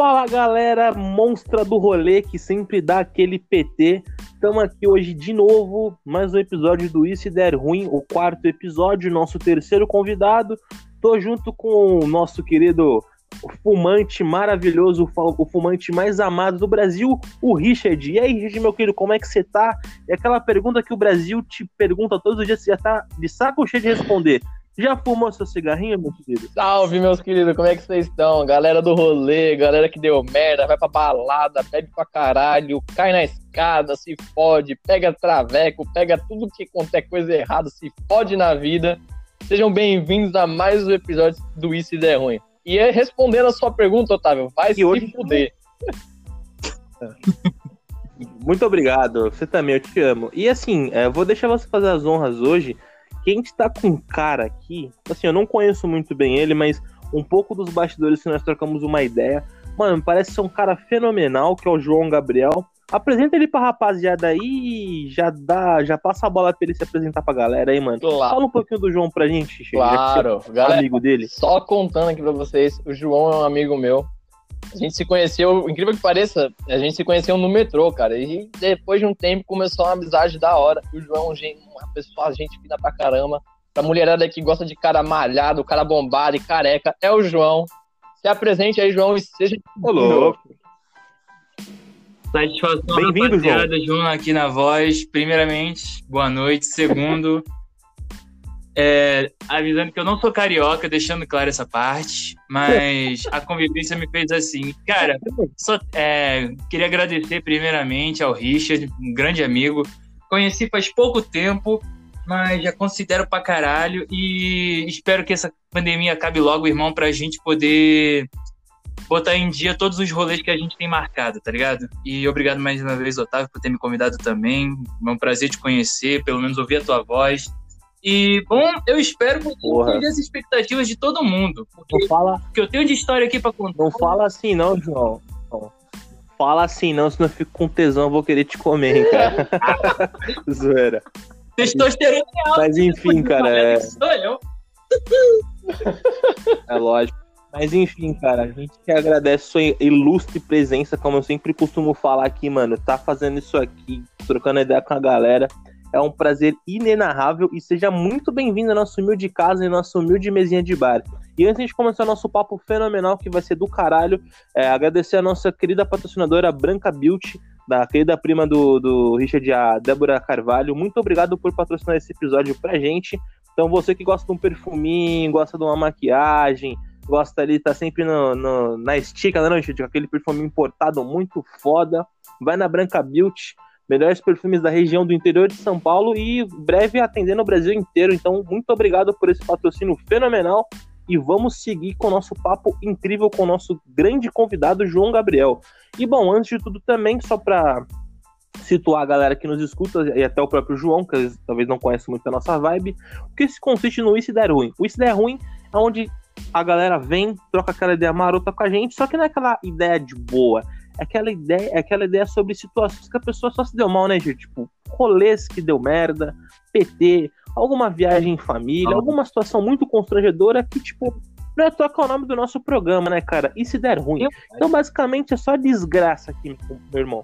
Fala galera, monstra do rolê que sempre dá aquele PT. Estamos aqui hoje de novo, mais um episódio do e Der Ruim, o quarto episódio, nosso terceiro convidado. Tô junto com o nosso querido fumante maravilhoso, o fumante mais amado do Brasil, o Richard. E aí, Richard, meu querido, como é que você tá? É aquela pergunta que o Brasil te pergunta todos os dias, você já tá de saco cheio de responder. Já fumou seu cigarrinho, meu querido? Salve, meus queridos, como é que vocês estão? Galera do rolê, galera que deu merda, vai pra balada, bebe pra caralho, cai na escada, se fode, pega traveco, pega tudo que qualquer coisa errada, se fode na vida. Sejam bem-vindos a mais um episódio do Isso e Der Ruim. E respondendo a sua pergunta, Otávio, vai e se hoje... fuder. Muito obrigado, você também, eu te amo. E assim, é, vou deixar você fazer as honras hoje que a gente tá com um cara aqui, assim, eu não conheço muito bem ele, mas um pouco dos bastidores que nós trocamos uma ideia. Mano, parece ser um cara fenomenal, que é o João Gabriel. Apresenta ele pra rapaziada aí e já dá, já passa a bola pra ele se apresentar pra galera aí, mano. Claro. Fala um pouquinho do João pra gente, Claro, é galera. Amigo dele. Só contando aqui pra vocês, o João é um amigo meu. A gente se conheceu, incrível que pareça, a gente se conheceu no metrô, cara. E depois de um tempo começou uma amizade da hora. O João é uma pessoa, gente fina pra caramba. A mulherada que gosta de cara malhado, cara bombado e careca, é o João. Se apresente aí, João, e seja. Olá. Satisfação, Bem-vindo, João. João aqui na voz. Primeiramente, boa noite. Segundo, é, avisando que eu não sou carioca, deixando claro essa parte, mas a convivência me fez assim. Cara, só, é, queria agradecer primeiramente ao Richard, um grande amigo. Conheci faz pouco tempo, mas já considero pra caralho e espero que essa pandemia acabe logo, irmão, pra gente poder botar em dia todos os rolês que a gente tem marcado, tá ligado? E obrigado mais uma vez, Otávio, por ter me convidado também. É um prazer te conhecer, pelo menos ouvir a tua voz. E, bom, eu espero que as expectativas de todo mundo. Porque, não fala... porque eu tenho de história aqui pra contar. Não fala assim, não, João. Fala assim, não, senão eu fico com tesão, eu vou querer te comer, hein, cara. Zoeira. Testosterona é Mas enfim, cara. É... é lógico. Mas enfim, cara, a gente que agradece sua ilustre presença, como eu sempre costumo falar aqui, mano. Tá fazendo isso aqui, trocando ideia com a galera. É um prazer inenarrável e seja muito bem-vindo à nossa humilde casa e nossa humilde mesinha de bar. E antes de começar nosso papo fenomenal, que vai ser do caralho, é, agradecer a nossa querida patrocinadora Branca Beauty, da querida prima do, do Richard, a Débora Carvalho. Muito obrigado por patrocinar esse episódio pra gente. Então, você que gosta de um perfuminho, gosta de uma maquiagem, gosta ali, tá sempre no, no na estica, né, Richard? Aquele perfume importado muito foda. Vai na Branca Beauty melhores perfumes da região do interior de São Paulo e breve atendendo o Brasil inteiro. Então, muito obrigado por esse patrocínio fenomenal e vamos seguir com o nosso papo incrível com o nosso grande convidado João Gabriel. E bom, antes de tudo também, só para situar a galera que nos escuta e até o próprio João, que talvez não conhece muito a nossa vibe, o que se consiste no Isso Der Ruim. O Isso Der Ruim é onde a galera vem, troca aquela ideia marota com a gente, só que não é aquela ideia de boa, aquela ideia, aquela ideia sobre situações que a pessoa só se deu mal, né, gente? Tipo, rolês que deu merda, PT, alguma viagem em família, alguma situação muito constrangedora que, tipo, pra trocar o nome do nosso programa, né, cara? E se der ruim? Então, basicamente, é só desgraça aqui, meu irmão.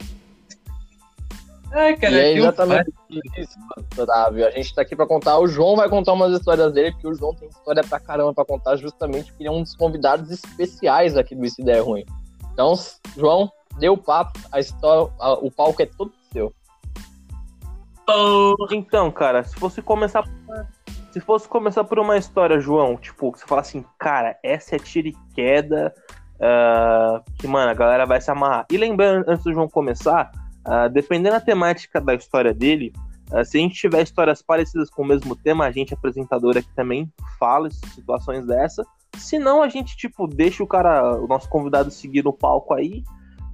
É, cara, e é exatamente isso, Otávio. A gente tá aqui pra contar. O João vai contar umas histórias dele, porque o João tem história pra caramba pra contar, justamente porque ele é um dos convidados especiais aqui do Isso Der Ruim. Então, João, deu o papo, a história, a, o palco é todo seu. Então, cara, se fosse começar se fosse começar por uma história, João, tipo, você fala assim, cara, essa é tira e queda, uh, que, mano, a galera vai se amarrar. E lembrando, antes do João começar, uh, dependendo da temática da história dele, uh, se a gente tiver histórias parecidas com o mesmo tema, a gente, apresentador aqui também, fala situações dessa. Se não, a gente, tipo, deixa o cara, o nosso convidado seguir no palco aí,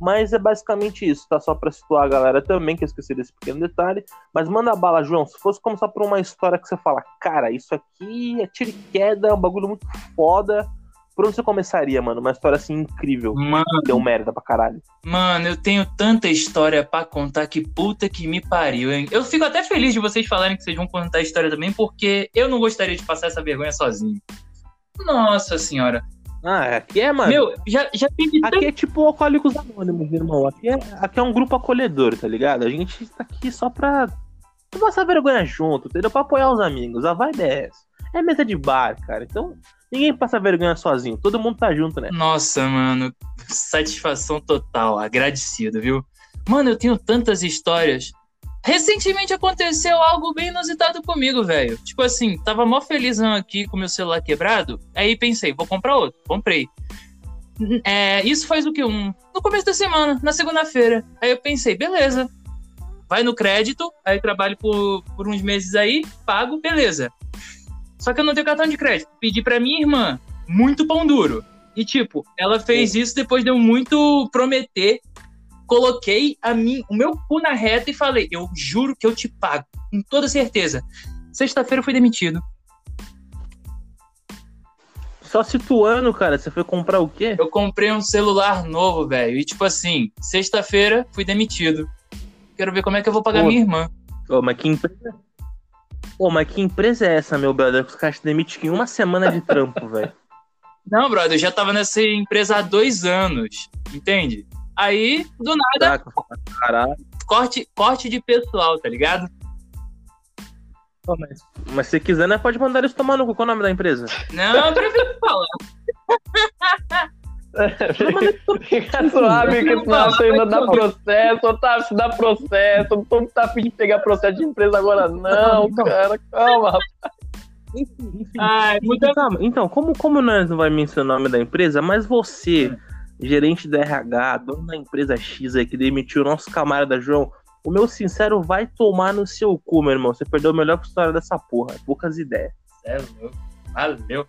mas é basicamente isso, tá? Só pra situar a galera também, que eu esqueci desse pequeno detalhe. Mas manda bala, João. Se fosse começar por uma história que você fala, cara, isso aqui é tiro e queda, é um bagulho muito foda. Por onde você começaria, mano? Uma história assim incrível. Mano, deu merda pra caralho. Mano, eu tenho tanta história pra contar que puta que me pariu, hein? Eu fico até feliz de vocês falarem que vocês vão contar a história também, porque eu não gostaria de passar essa vergonha sozinho. Nossa senhora. Ah, aqui é, mano. Meu, já, já teve Aqui é tipo Alcoólicos Anônimos, irmão. Aqui é, aqui é um grupo acolhedor, tá ligado? A gente tá aqui só pra não passar vergonha junto, entendeu? Pra apoiar os amigos. A vibe é essa. É mesa de bar, cara. Então, ninguém passa vergonha sozinho. Todo mundo tá junto, né? Nossa, mano, satisfação total, agradecido, viu? Mano, eu tenho tantas histórias. Recentemente aconteceu algo bem inusitado comigo, velho. Tipo assim, tava mó felizão aqui com meu celular quebrado. Aí pensei, vou comprar outro. Comprei. É, isso faz o que? Um, no começo da semana, na segunda-feira. Aí eu pensei, beleza. Vai no crédito, aí trabalho por, por uns meses aí, pago, beleza. Só que eu não tenho cartão de crédito. Pedi pra minha irmã, muito pão duro. E tipo, ela fez isso depois de eu muito prometer coloquei a mim, o meu cu na reta e falei: eu juro que eu te pago, com toda certeza. Sexta-feira eu fui demitido. Só situando, cara, você foi comprar o quê? Eu comprei um celular novo, velho. E tipo assim, sexta-feira fui demitido. Quero ver como é que eu vou pagar Pô. minha irmã. Ô, mas que empresa. Pô, mas que empresa é essa, meu brother? Os caras te demitem em uma semana de trampo, velho. Não, brother, eu já tava nessa empresa há dois anos, entende? Aí, do nada, Caraca. corte, corte de pessoal, tá ligado? mas, mas se quiser, né, pode mandar eles tomar no cu. Qual é o nome da empresa? Não, eu prefiro falar. Fica suave que senão você ainda dá processo, Otávio, se dá processo, todo mundo tá afim de pegar processo de empresa agora, não, cara, calma, rapaz. Enfim, enfim. Ai, muita... Então, como, como nós não vai mencionar o nome da empresa, mas você gerente da RH, dono da empresa X aí que demitiu o nosso camarada João, o meu sincero vai tomar no seu cu, meu irmão. Você perdeu a melhor história dessa porra. Poucas ideias. É louco. Valeu.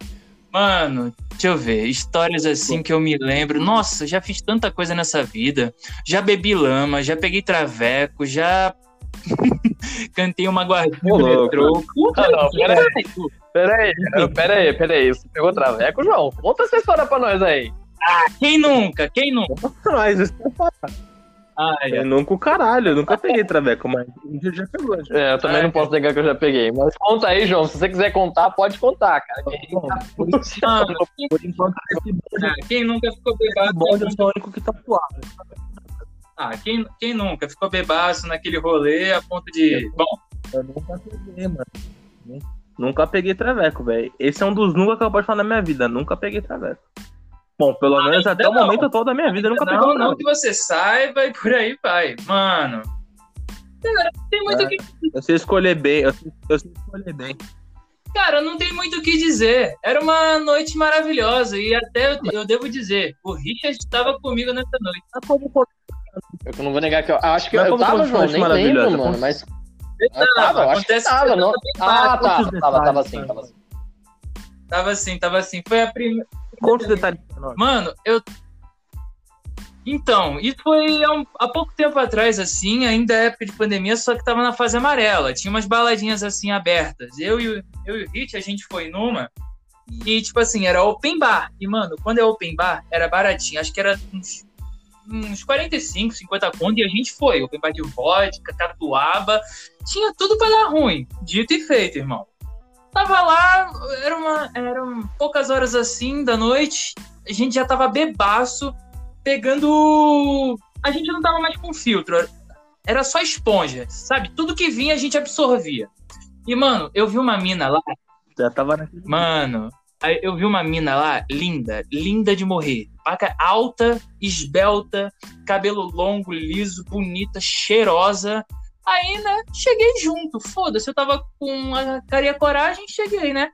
Mano, deixa eu ver. Histórias assim que eu me lembro. Nossa, já fiz tanta coisa nessa vida. Já bebi lama, já peguei traveco, já. Cantei uma guardinha no metrô. Puta, não, peraí. Peraí, peraí, peraí. Você pegou traveco, João? Conta essa história pra nós aí. Ah, quem nunca? Quem nunca? Mas isso é ah, é. Eu nunca o caralho, eu nunca peguei traveco, mas dia já pegou. Já. É, eu também não posso negar que eu já peguei. Mas conta aí, João. Se você quiser contar, pode contar, cara. Bom, por, por enquanto, ah, quem nunca ficou bebaço? Bom, eu sou o único que tá suave. Ah, quem, quem nunca ficou bebaço naquele rolê a ponto de. Bom. Eu nunca peguei, mano. Nunca peguei traveco, velho. Esse é um dos nunca que eu posso falar na minha vida. Nunca peguei traveco. Bom, pelo ah, menos até o momento todo da minha vida eu nunca não, pegou Não que você saiba e por aí vai. Mano. Cara, tem muito o é, que. Eu sei escolher bem, eu sei, eu sei escolher bem. Cara, não tem muito o que dizer. Era uma noite maravilhosa e até eu, eu devo dizer, o Richard estava comigo nessa noite. Eu não vou negar que eu acho que eu, eu tava, João, nem lembro, mano, mas... Eu tava, acho que tava, não... Ah, tá, tava, tava assim, tava assim. Tava assim, tava assim. Foi a primeira... Conta os detalhes. Mano, eu. Então, isso foi há, um, há, pouco tempo atrás, assim, ainda é época de pandemia, só que tava na fase amarela. Tinha umas baladinhas assim abertas. Eu e, o, eu e o Hit, a gente foi numa. E, tipo assim, era open bar. E, mano, quando é open bar, era baratinho. Acho que era uns, uns 45, 50 conto. E a gente foi. Open bar de vodka, catuaba. Tinha tudo pra dar ruim. Dito e feito, irmão. Tava lá, era uma, eram poucas horas assim da noite, a gente já tava bebaço, pegando. A gente não tava mais com filtro, era só esponja, sabe? Tudo que vinha a gente absorvia. E, mano, eu vi uma mina lá. Já tava na... Mano, eu vi uma mina lá, linda, linda de morrer. Paca alta, esbelta, cabelo longo, liso, bonita, cheirosa. Aí, né, cheguei junto. Foda-se, eu tava com a cara e a coragem, cheguei, né?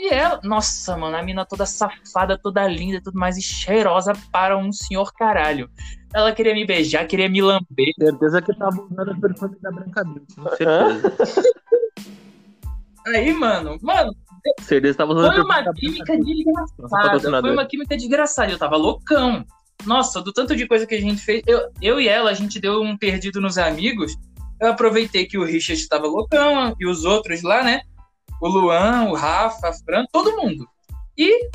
E ela, nossa, mano, a mina toda safada, toda linda, tudo mais e cheirosa para um senhor caralho. Ela queria me beijar, queria me lamber. Certeza que tava usando a perfume da Branca com certeza. Aí, mano, mano. Certeza tava usando foi uma química desgraçada. Foi uma química desgraçada. Eu tava loucão. Nossa, do tanto de coisa que a gente fez. Eu, eu e ela, a gente deu um perdido nos amigos. Eu aproveitei que o Richard estava loucão e os outros lá, né? O Luan, o Rafa, a Fran, todo mundo. E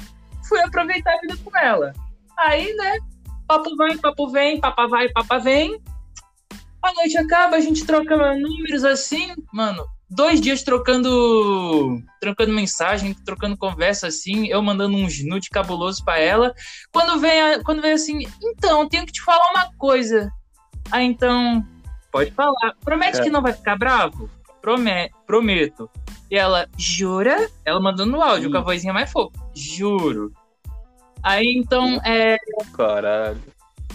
fui aproveitar a vida com ela. Aí, né? Papo vai, papo vem, papa vai, papa vem. A noite acaba, a gente troca números assim. Mano, dois dias trocando trocando mensagem, trocando conversa assim, eu mandando uns nude cabuloso para ela. Quando vem, a, quando vem assim, então, tenho que te falar uma coisa. Ah, então, pode falar. Promete é. que não vai ficar bravo? Prome prometo. E ela, jura? Ela mandando no áudio Sim. com a vozinha mais fofa. Juro. Aí então é. Caralho.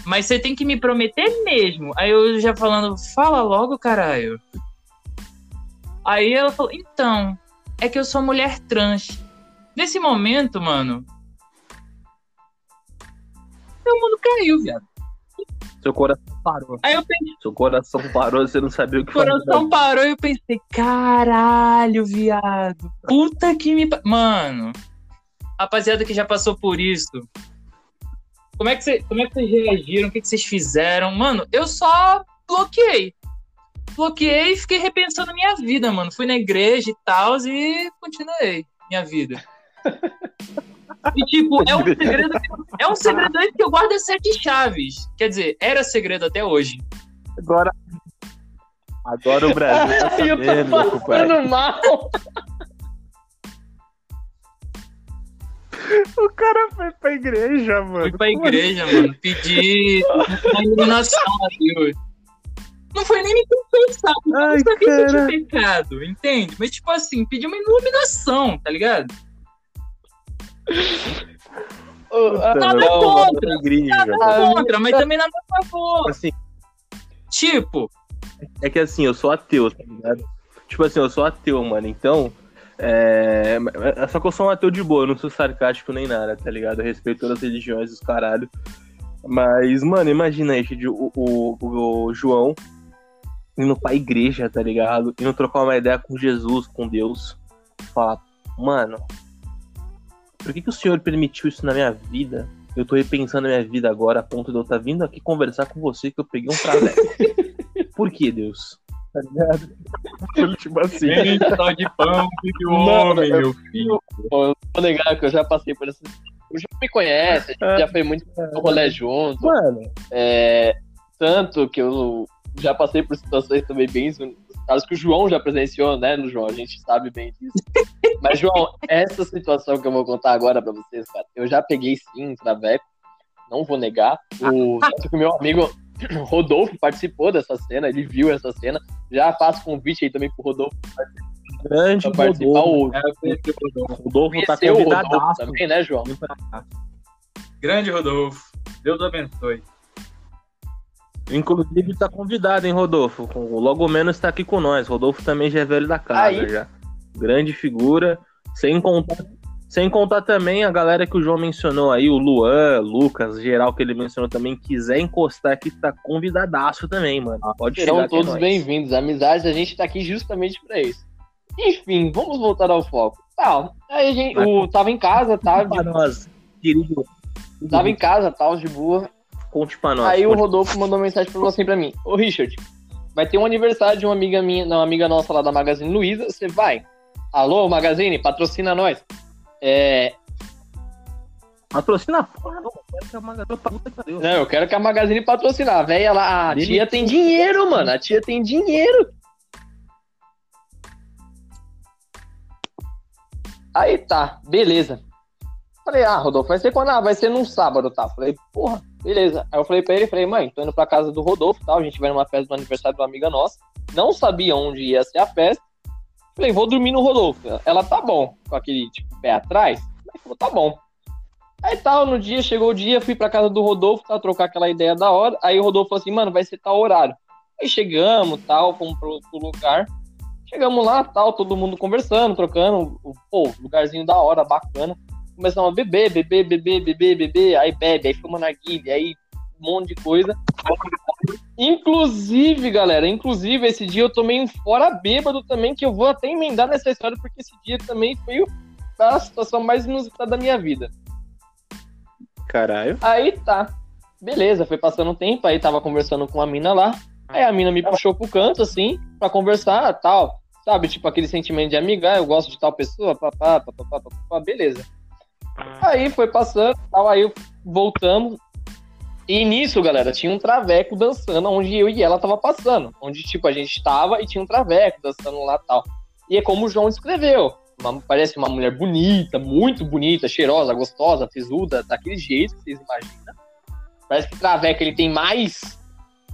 Mas você tem que me prometer mesmo. Aí eu já falando, fala logo, caralho. Aí ela falou, então, é que eu sou mulher trans. Nesse momento, mano. Meu mundo caiu, viado. Seu coração parou. Aí eu pensei. Seu coração parou, você não sabia o que fazer. Seu coração parou e eu pensei, caralho, viado. Puta que me. Mano. Rapaziada que já passou por isso. Como é que, cê, como é que vocês reagiram? O que, que vocês fizeram? Mano, eu só bloqueei bloqueei e fiquei repensando minha vida, mano. Fui na igreja e tal e continuei minha vida. E, tipo, é um segredo, é um segredo que eu guardo as sete chaves. Quer dizer, era segredo até hoje. Agora. Agora o Brasil tá sabendo, eu tô passando mal. O cara foi pra igreja, mano. Fui pra igreja, mano. Pedi uma iluminação a Deus. Não foi nem me confessar, não sabia que eu tinha pecado, entende? Mas, tipo assim, pediu uma iluminação, tá ligado? Nada não, contra, nada contra, mas também nada a favor. Assim, tipo. É que assim, eu sou ateu, tá ligado? Tipo assim, eu sou ateu, mano. Então. É... Só que eu sou um ateu de boa, eu não sou sarcástico nem nada, tá ligado? Eu respeito todas as religiões, os caralho. Mas, mano, imagina aí, o, o, o João indo pra igreja, tá ligado? Indo trocar uma ideia com Jesus, com Deus. Falar, mano, por que, que o Senhor permitiu isso na minha vida? Eu tô repensando a minha vida agora a ponto de eu estar tá vindo aqui conversar com você que eu peguei um traveco. por que, Deus? Tá ligado? tipo assim. só de pão, que homem, meu filho. Eu vou negar que eu já passei por essa. O João me conhece, a gente é, já foi muito no rolê junto. Mano. É, tanto que eu já passei por situações também bem casos que o João já presenciou, né, no João, a gente sabe bem disso. Mas, João, essa situação que eu vou contar agora pra vocês, cara, eu já peguei sim um traveco, não vou negar. O, meu amigo Rodolfo participou dessa cena, ele viu essa cena. Já faço convite aí também pro Rodolfo Grande pra participar. Rodolfo. O, Rodolfo tá convidado também, né, João? Grande Rodolfo. Deus abençoe. Inclusive tá convidado, hein, Rodolfo? O Logo Menos tá aqui com nós. Rodolfo também já é velho da casa Aí. já. Grande figura. Sem contar, sem contar também a galera que o João mencionou aí, o Luan, Lucas, geral que ele mencionou também, quiser encostar aqui, tá convidadaço também, mano. Pode Serão todos bem-vindos. Amizades, a gente tá aqui justamente pra isso. Enfim, vamos voltar ao foco. Tá, aí a gente, o, tava em casa, tá? De... nós, querido. Tava em casa, tal, de boa. Conte pra nós. Aí o Rodolfo mandou mensagem pra você pra mim. Ô, Richard, vai ter um aniversário de uma amiga minha, não, uma amiga nossa lá da Magazine Luiza. Você vai? Alô, Magazine, patrocina nós. É. Patrocina a porra, não. Eu quero que a Magazine Não, eu quero que a Magazine patrocine. A velha lá, a tia tem dinheiro, mano. A tia tem dinheiro. Aí tá, beleza. Falei, ah, Rodolfo, vai ser quando? Ah, vai ser num sábado, tá? Falei, porra, beleza. Aí eu falei pra ele, falei, mãe, tô indo pra casa do Rodolfo, tal, a gente vai numa festa do aniversário de uma amiga nossa. Não sabia onde ia ser a festa. Falei, vou dormir no Rodolfo. Ela tá bom, com aquele, tipo, pé atrás. Aí falou, tá bom. Aí tal, no dia, chegou o dia, fui pra casa do Rodolfo, tá, trocar aquela ideia da hora. Aí o Rodolfo falou assim, mano, vai ser tal horário. Aí chegamos, tal, fomos pro, pro lugar. Chegamos lá, tal, todo mundo conversando, trocando, pô, lugarzinho da hora, bacana começam a beber, beber, beber, beber, beber, aí bebe, aí fuma narguilha, aí um monte de coisa. Inclusive, galera, inclusive esse dia eu tomei um fora bêbado também, que eu vou até emendar nessa história, porque esse dia também foi a situação mais inusitada da minha vida. Caralho. Aí tá. Beleza, foi passando um tempo, aí tava conversando com a mina lá. Aí a mina me puxou pro canto, assim, pra conversar tal. Sabe, tipo aquele sentimento de amiga, ah, eu gosto de tal pessoa, papá, papá, papá, beleza. Aí foi passando, tal, aí voltamos. E nisso, galera, tinha um traveco dançando onde eu e ela tava passando. Onde, tipo, a gente tava e tinha um traveco dançando lá tal. E é como o João escreveu. Uma, parece uma mulher bonita, muito bonita, cheirosa, gostosa, fisuda, daquele jeito que vocês imaginam. Parece que Traveca ele tem mais.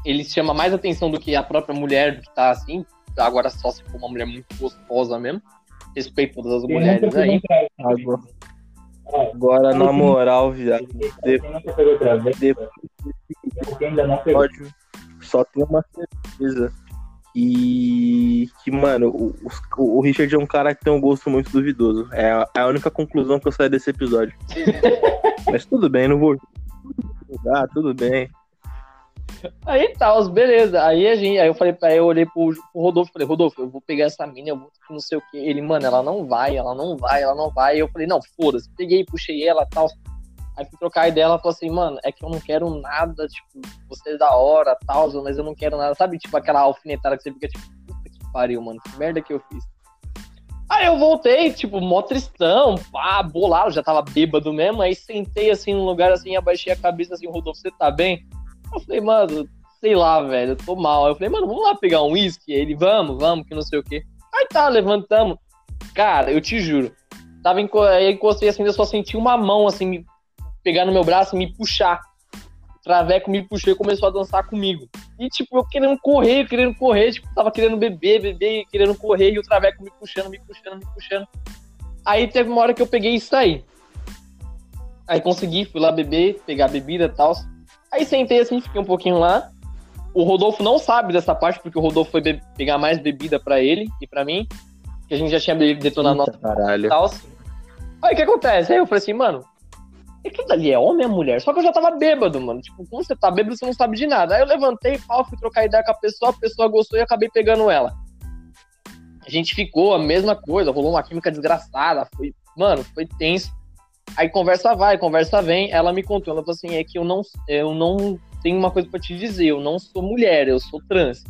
Ele chama mais atenção do que a própria mulher que tá assim. Agora só se for uma mulher muito gostosa mesmo. Respeito todas as mulheres aí. Agora na moral, viado. Depois, só tem uma certeza e que, mano, o, o, Richard é um cara que tem um gosto muito duvidoso. É a, é a única conclusão que eu saio desse episódio. Mas tudo bem, não vou julgar, tudo bem. Aí tá, beleza. Aí a gente, aí eu falei para eu olhei pro, pro Rodolfo, falei, Rodolfo, eu vou pegar essa mina, eu vou não sei o que. Ele, mano, ela não vai, ela não vai, ela não vai. Eu falei, não, foda-se. Peguei, puxei ela tal. Aí fui trocar a ideia, ela falou assim, mano, é que eu não quero nada, tipo, você é da hora, tal, mas eu não quero nada. Sabe, tipo, aquela alfinetada que você fica, tipo, puta que pariu, mano, que merda que eu fiz. Aí eu voltei, tipo, mó tristão, pá, bolado, já tava bêbado mesmo. Aí sentei assim num lugar assim, abaixei a cabeça assim, Rodolfo, você tá bem? Eu falei, mano, sei lá, velho, eu tô mal. Eu falei, mano, vamos lá pegar um uísque? Ele, vamos, vamos, que não sei o quê. Aí tá, levantamos. Cara, eu te juro. Tava enco... aí encostei assim, eu só senti uma mão assim, me pegar no meu braço e me puxar. O Traveco me puxou e começou a dançar comigo. E, tipo, eu querendo correr, querendo correr, tipo, tava querendo beber, beber, querendo correr, e o Traveco me puxando, me puxando, me puxando. Aí teve uma hora que eu peguei e saí. Aí consegui, fui lá beber, pegar bebida e tal. Aí sentei assim, fiquei um pouquinho lá. O Rodolfo não sabe dessa parte, porque o Rodolfo foi pegar mais bebida para ele e para mim. Que a gente já tinha detonado nossa caralho. Aí o que acontece? Aí eu falei assim, mano, aquilo dali é homem ou mulher? Só que eu já tava bêbado, mano. Tipo, quando você tá bêbado, você não sabe de nada. Aí eu levantei, pau, fui trocar ideia com a pessoa, a pessoa gostou e acabei pegando ela. A gente ficou a mesma coisa, rolou uma química desgraçada, foi, mano, foi tenso. Aí conversa vai, conversa vem, ela me contou, ela falou assim, é que eu não, eu não tenho uma coisa para te dizer, eu não sou mulher, eu sou trans.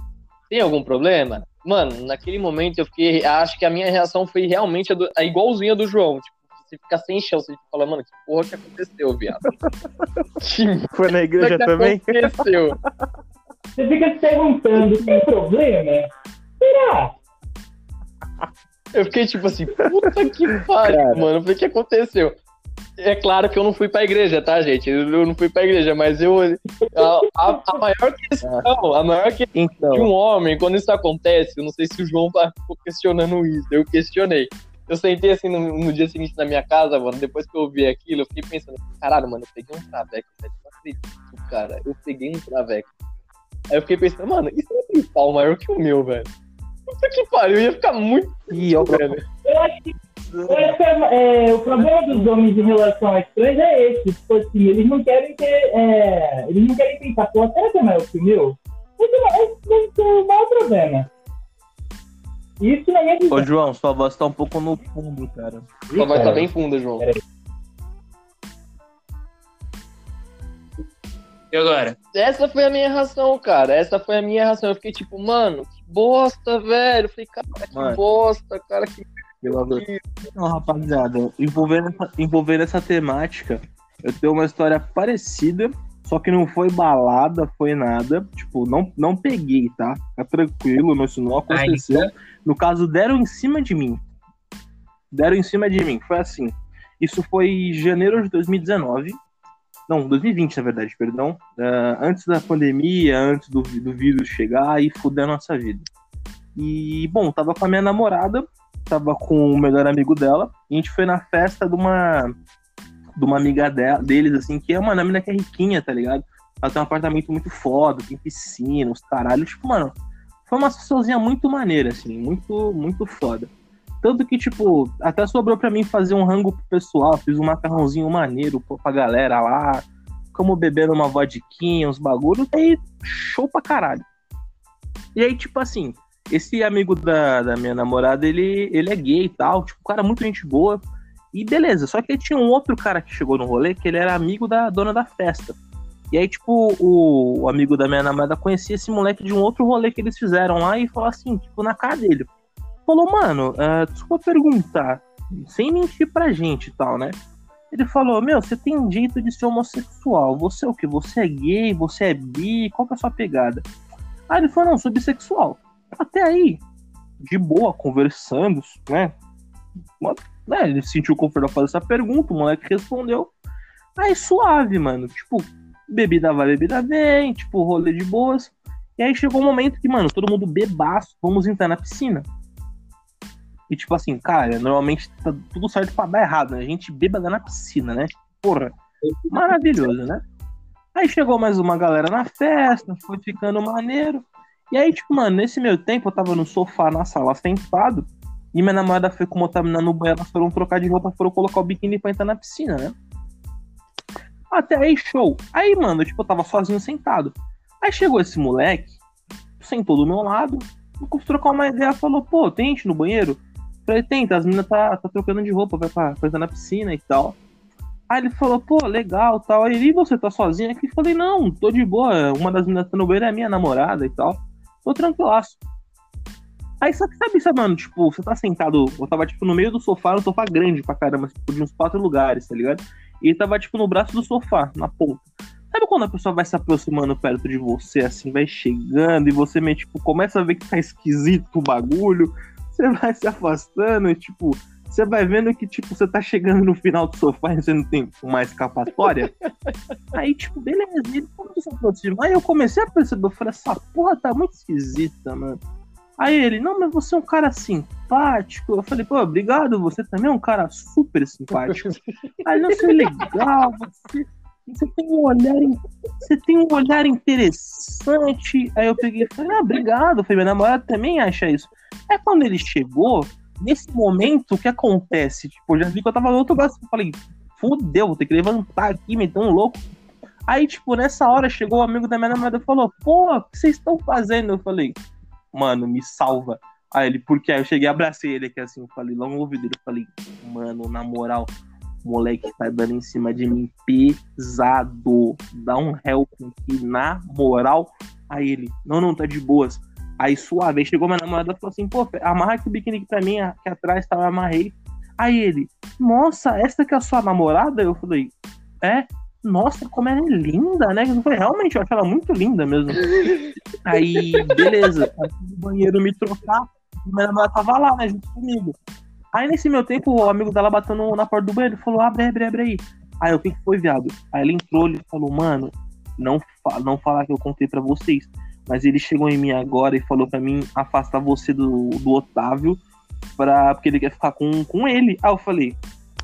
Tem algum problema? Mano, naquele momento eu fiquei, acho que a minha reação foi realmente a, do, a igualzinha do João, tipo, você fica sem chão, você fala, mano, que porra que aconteceu, viado? Foi na igreja que também? aconteceu? Você fica se perguntando, tem problema? Será? Eu fiquei tipo assim, puta que pariu, mano. Eu falei, o que aconteceu? É claro que eu não fui pra igreja, tá, gente? Eu não fui pra igreja, mas eu. A, a, a maior questão, a maior questão então. de um homem, quando isso acontece, eu não sei se o João tá questionando isso, eu questionei. Eu sentei assim no, no, dia seguinte na minha casa, mano. Depois que eu ouvi aquilo, eu fiquei pensando, caralho, mano, eu peguei um traveco, velho. Não acredito, cara. Eu peguei um traveco. Aí eu fiquei pensando, mano, isso é um pau maior que o meu, velho. Puta que pariu, ia ficar muito. Ih, ó, velho. Eu acho que. Eu acho que é, o problema dos homens em relação a trans é esse. Tipo assim, eles não querem ter. É, eles não querem pensar, pô, será que é maior que o meu? Esse é o maior problema. Isso não é Ô, João, sua voz tá um pouco no fundo, cara. Sua voz tá bem funda, João. E agora? Essa foi a minha reação, cara. Essa foi a minha reação. Eu fiquei tipo, mano, bosta, velho. Eu falei, cara, que mano. bosta, cara, que. Não, rapaziada, envolvendo essa, envolvendo essa temática, eu tenho uma história parecida só que não foi balada, foi nada. Tipo, não, não peguei, tá? Fica tranquilo, isso não aconteceu. Então... No caso, deram em cima de mim. Deram em cima de mim. Foi assim. Isso foi em janeiro de 2019. Não, 2020, na verdade, perdão. Uh, antes da pandemia, antes do, do vírus chegar e fuder a nossa vida. E, bom, tava com a minha namorada, tava com o melhor amigo dela, e a gente foi na festa de uma de uma amiga dela, deles, assim, que é uma mina que é riquinha, tá ligado? Ela tem um apartamento muito foda, tem piscina, os caralho. Tipo, mano, foi uma pessoazinha muito maneira, assim, muito, muito foda. Tanto que, tipo, até sobrou pra mim fazer um rango pro pessoal, fiz um macarrãozinho maneiro pra galera lá, como bebendo uma vodquinha, uns bagulhos, aí show pra caralho. E aí, tipo assim, esse amigo da, da minha namorada, ele, ele é gay e tal, tipo, um cara muito gente boa. E beleza, só que tinha um outro cara que chegou no rolê que ele era amigo da dona da festa. E aí, tipo, o, o amigo da minha namorada conhecia esse moleque de um outro rolê que eles fizeram lá e falou assim, tipo, na cara dele. Falou, mano, uh, desculpa perguntar, sem mentir pra gente e tal, né? Ele falou, meu, você tem jeito de ser homossexual. Você é o que? Você é gay? Você é bi? Qual que é a sua pegada? Aí ele falou, não, sou bissexual. Até aí, de boa, conversando, né? né? Ele se sentiu confortável fazer essa pergunta, o moleque respondeu. Aí suave, mano. Tipo, bebida vai, bebida vem, tipo, rolê de boas. E aí chegou um momento que, mano, todo mundo bebaço, vamos entrar na piscina. E tipo assim, cara, normalmente tá tudo certo pra dar errado, né? A gente bêbada na piscina, né? Porra, maravilhoso, né? Aí chegou mais uma galera na festa, foi ficando maneiro. E aí, tipo, mano, nesse meio tempo eu tava no sofá na sala sentado. E minha namorada foi como eu tava no banheiro, elas foram trocar de roupa, foram colocar o biquíni pra entrar na piscina, né? Até aí, show. Aí, mano, tipo, eu tava sozinho sentado. Aí chegou esse moleque, sentou do meu lado, trocar uma ideia, falou, pô, tem gente no banheiro? Falei, tem, as meninas tá, tá trocando de roupa, vai pra, entrar na piscina e tal. Aí ele falou, pô, legal tal. Aí ele, você tá sozinha aqui? Falei, não, tô de boa. Uma das meninas que tá no banheiro é minha namorada e tal. Tô tranquilaço. Aí só que sabe, sabe, mano, tipo, você tá sentado, eu tava, tipo, no meio do sofá, um sofá grande pra caramba, tipo, de uns quatro lugares, tá ligado? E ele tava, tipo, no braço do sofá, na ponta. Sabe quando a pessoa vai se aproximando perto de você, assim, vai chegando, e você meio, tipo, começa a ver que tá esquisito o bagulho, você vai se afastando e, tipo, você vai vendo que, tipo, você tá chegando no final do sofá e você não tem uma escapatória. Aí, tipo, beleza, ele começou a aproximar. Aí eu comecei a perceber, eu falei, essa porra tá muito esquisita, mano. Aí ele, não, mas você é um cara simpático. Eu falei, pô, obrigado, você também é um cara super simpático. Aí, não, sei, legal, você, você tem um olhar, você tem um olhar interessante. Aí eu peguei e falei, ah, obrigado. Falei, minha namorada também acha isso. Aí quando ele chegou, nesse momento, o que acontece? Tipo, eu já vi que eu tava no outro braço. Eu falei, fudeu, vou ter que levantar aqui, meter um louco. Aí, tipo, nessa hora chegou o um amigo da minha namorada e falou: Pô, o que vocês estão fazendo? Eu falei, mano, me salva. Aí ele, porque aí eu cheguei, abracei ele aqui assim, eu falei, lá no ouvido eu falei, mano, na moral, o moleque tá dando em cima de mim pesado. Dá um help aqui, na moral. Aí ele, não, não, tá de boas. Aí suave, aí chegou minha namorada e falou assim, pô, amarra aqui o biquíni aqui pra mim, aqui atrás, tá, eu amarrei. Aí ele, nossa, essa que é a sua namorada? Eu falei, é? Nossa, como ela é linda, né? Eu falei, realmente, eu acho ela muito linda mesmo. aí, beleza, aí no banheiro me trocar, minha namorada tava lá, né, junto comigo. Aí nesse meu tempo, o amigo dela batendo na porta do banheiro, falou, abre, abre, abre aí. Aí o que foi, viado? Aí ele entrou, ele falou, mano, não, fa não falar que eu contei pra vocês mas ele chegou em mim agora e falou para mim afastar você do, do Otávio pra, porque ele quer ficar com, com ele. Aí eu falei,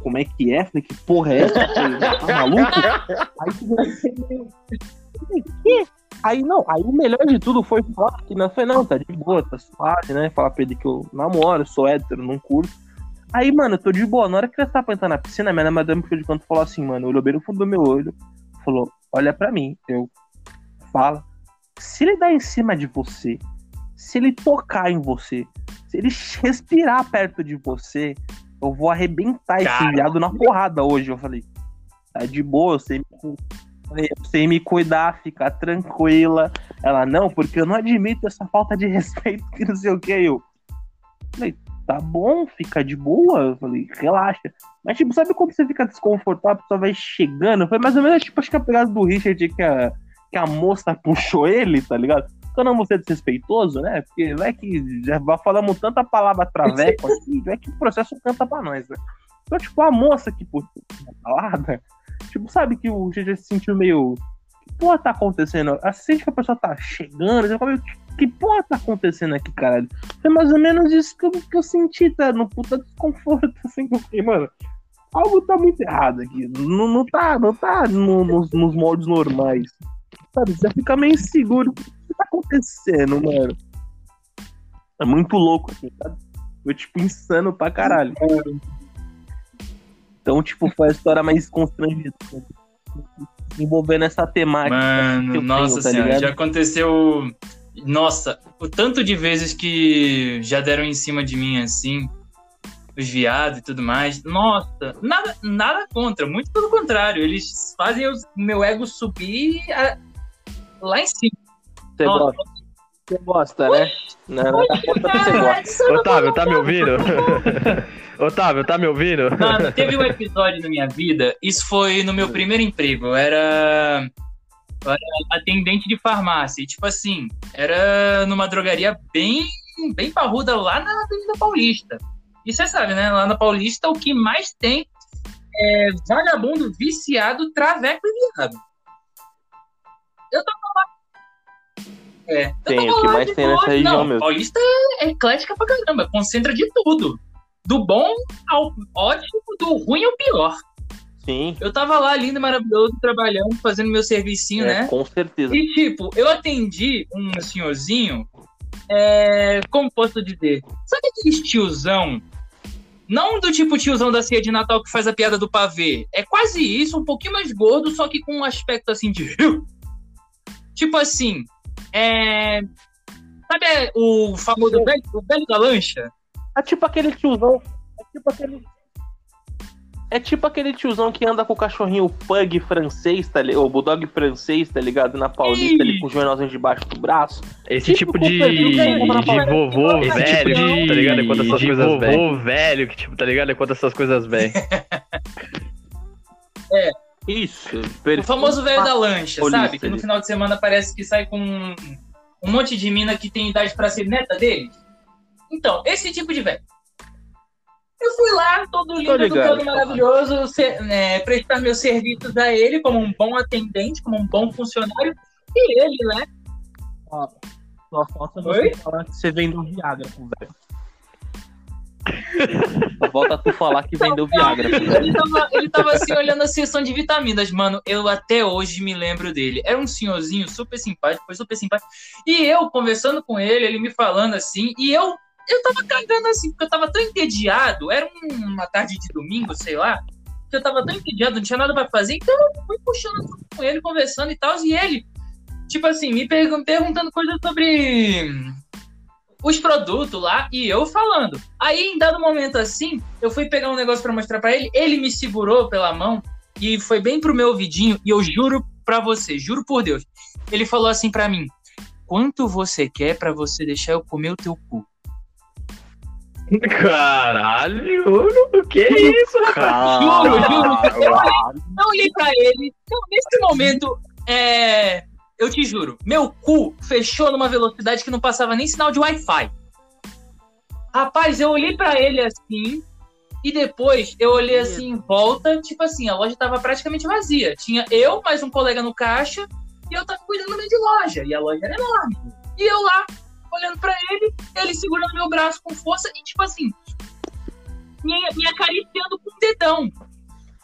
como é que é? Falei, que porra é essa? Tá maluco? Aí, aí não, aí o melhor de tudo foi falar que não foi, não, tá de boa, tá suave, né? Falar pra ele que eu namoro, sou hétero, não curto. Aí, mano, eu tô de boa. Na hora que ele tava entrar na piscina, minha namorada me de canto falou assim, mano, olhou bem no fundo do meu olho, falou, olha pra mim. Eu, fala se ele dar em cima de você, se ele tocar em você, se ele respirar perto de você, eu vou arrebentar esse viado na porrada hoje. Eu falei, tá de boa, eu eu sei me cuidar, ficar tranquila. Ela, não, porque eu não admito essa falta de respeito que não sei o que. Eu falei, tá bom, fica de boa. Eu falei, relaxa. Mas, tipo, sabe quando você fica desconfortável, a pessoa vai chegando? Foi mais ou menos, tipo, acho que a pegada do Richard que a que a moça puxou ele, tá ligado? Eu não vou ser desrespeitoso, né? Porque vai que já falamos tanta palavra traveco aqui, vai que o processo canta pra nós, né? Então, tipo, a moça que puxou a palavra, tipo, sabe que o GG se sentiu meio. Que porra tá acontecendo? Assim que a pessoa tá chegando, você fala, que porra tá acontecendo aqui, caralho? Foi mais ou menos isso que eu, que eu senti, tá? No puta desconforto, assim, que eu fiquei, mano. Algo tá muito errado aqui. Não, não tá, não tá no, nos, nos moldes normais. Sabe, você fica meio inseguro. O que tá acontecendo, mano? É muito louco, assim, sabe? Foi, tipo, insano pra caralho. Então, tipo, foi a história mais constrangida. Envolvendo essa temática. Mano, nossa tenho, tá senhora, já aconteceu. Nossa, o tanto de vezes que já deram em cima de mim assim, os viados e tudo mais. Nossa, nada, nada contra, muito pelo contrário. Eles fazem o meu ego subir a, lá em cima. Você gosta. Você gosta, né? Não, não tá você gosta. Otávio, tá me ouvindo? Otávio, tá me ouvindo? Mano, teve um episódio na minha vida, isso foi no meu primeiro emprego. Eu era, eu era atendente de farmácia. E, tipo assim, era numa drogaria bem bem parruda lá na Avenida Paulista. E você sabe, né? Lá na Paulista, o que mais tem é vagabundo, viciado, traveco e viado. Eu tava lá. É, Tem, o que mais tem boa. nessa região Não, mesmo. Paulista é eclética pra caramba, concentra de tudo. Do bom ao ótimo, do ruim ao pior. Sim, Eu tava lá, lindo, maravilhoso, trabalhando, fazendo meu servicinho, é, né? com certeza. E, tipo, eu atendi um senhorzinho, é, como posso dizer? Sabe aquele tiozão? Não do tipo tiozão da ceia de Natal que faz a piada do pavê. É quase isso, um pouquinho mais gordo, só que com um aspecto assim de. Tipo assim, é. Sabe é, o famoso velho, o velho da lancha? É tipo aquele tiozão. É tipo aquele. É tipo aquele tiozão que anda com o cachorrinho pug francês, tá ligado? O bulldog francês, tá ligado? Na Paulista, ali com o jornalzinho debaixo do braço. Esse Tipo, tipo, de, de palestra. vovô Esse velho, tipo de- tá ligado? É quando essas de coisas vovô velho. velho, que tipo, tá ligado? É quando essas coisas velho. Isso. O famoso velho da lancha, Paulista, sabe? Que no final de semana parece que sai com um, monte de mina que tem idade pra ser neta deles. Então, esse tipo de velho. Eu fui lá, todo lindo, ligado. todo maravilhoso, se- né, prestar meus serviços a ele como um bom atendente, como um bom funcionário. E ele, né? Só falta Oi? você falar que você vendeu Viagra pro velho. Só falta tu falar que vendeu Viagra pro velho. Ele tava, ele tava assim olhando a seção de vitaminas, mano. Eu até hoje me lembro dele. Era um senhorzinho super simpático, foi super simpático. E eu conversando com ele, ele me falando assim, e eu eu tava cagando assim, porque eu tava tão entediado. Era um- uma tarde de domingo, sei lá. Que eu tava tão entediado, não tinha nada pra fazer. Então eu fui puxando com ele, conversando e tal. E ele, tipo assim, me pergun- perguntando coisas sobre os produtos lá e eu falando. Aí, em dado momento assim, eu fui pegar um negócio pra mostrar pra ele, ele me segurou pela mão e foi bem pro meu ouvidinho e eu juro pra você, juro por Deus. Ele falou assim pra mim: "Quanto você quer pra você deixar eu comer o teu cu?" Caralho, o que é isso, rapaz? Juro, juro. Eu olhei, eu olhei pra ele. Então, nesse momento, é, eu te juro, meu cu fechou numa velocidade que não passava nem sinal de Wi-Fi. Rapaz, eu olhei pra ele assim. E depois eu olhei assim em volta, tipo assim, a loja tava praticamente vazia. Tinha eu, mais um colega no caixa, e eu tava cuidando meio de loja. E a loja era enorme. E eu lá, olhando pra ele, ele segurando meu braço com força e, tipo assim, me, me acariciando com o dedão.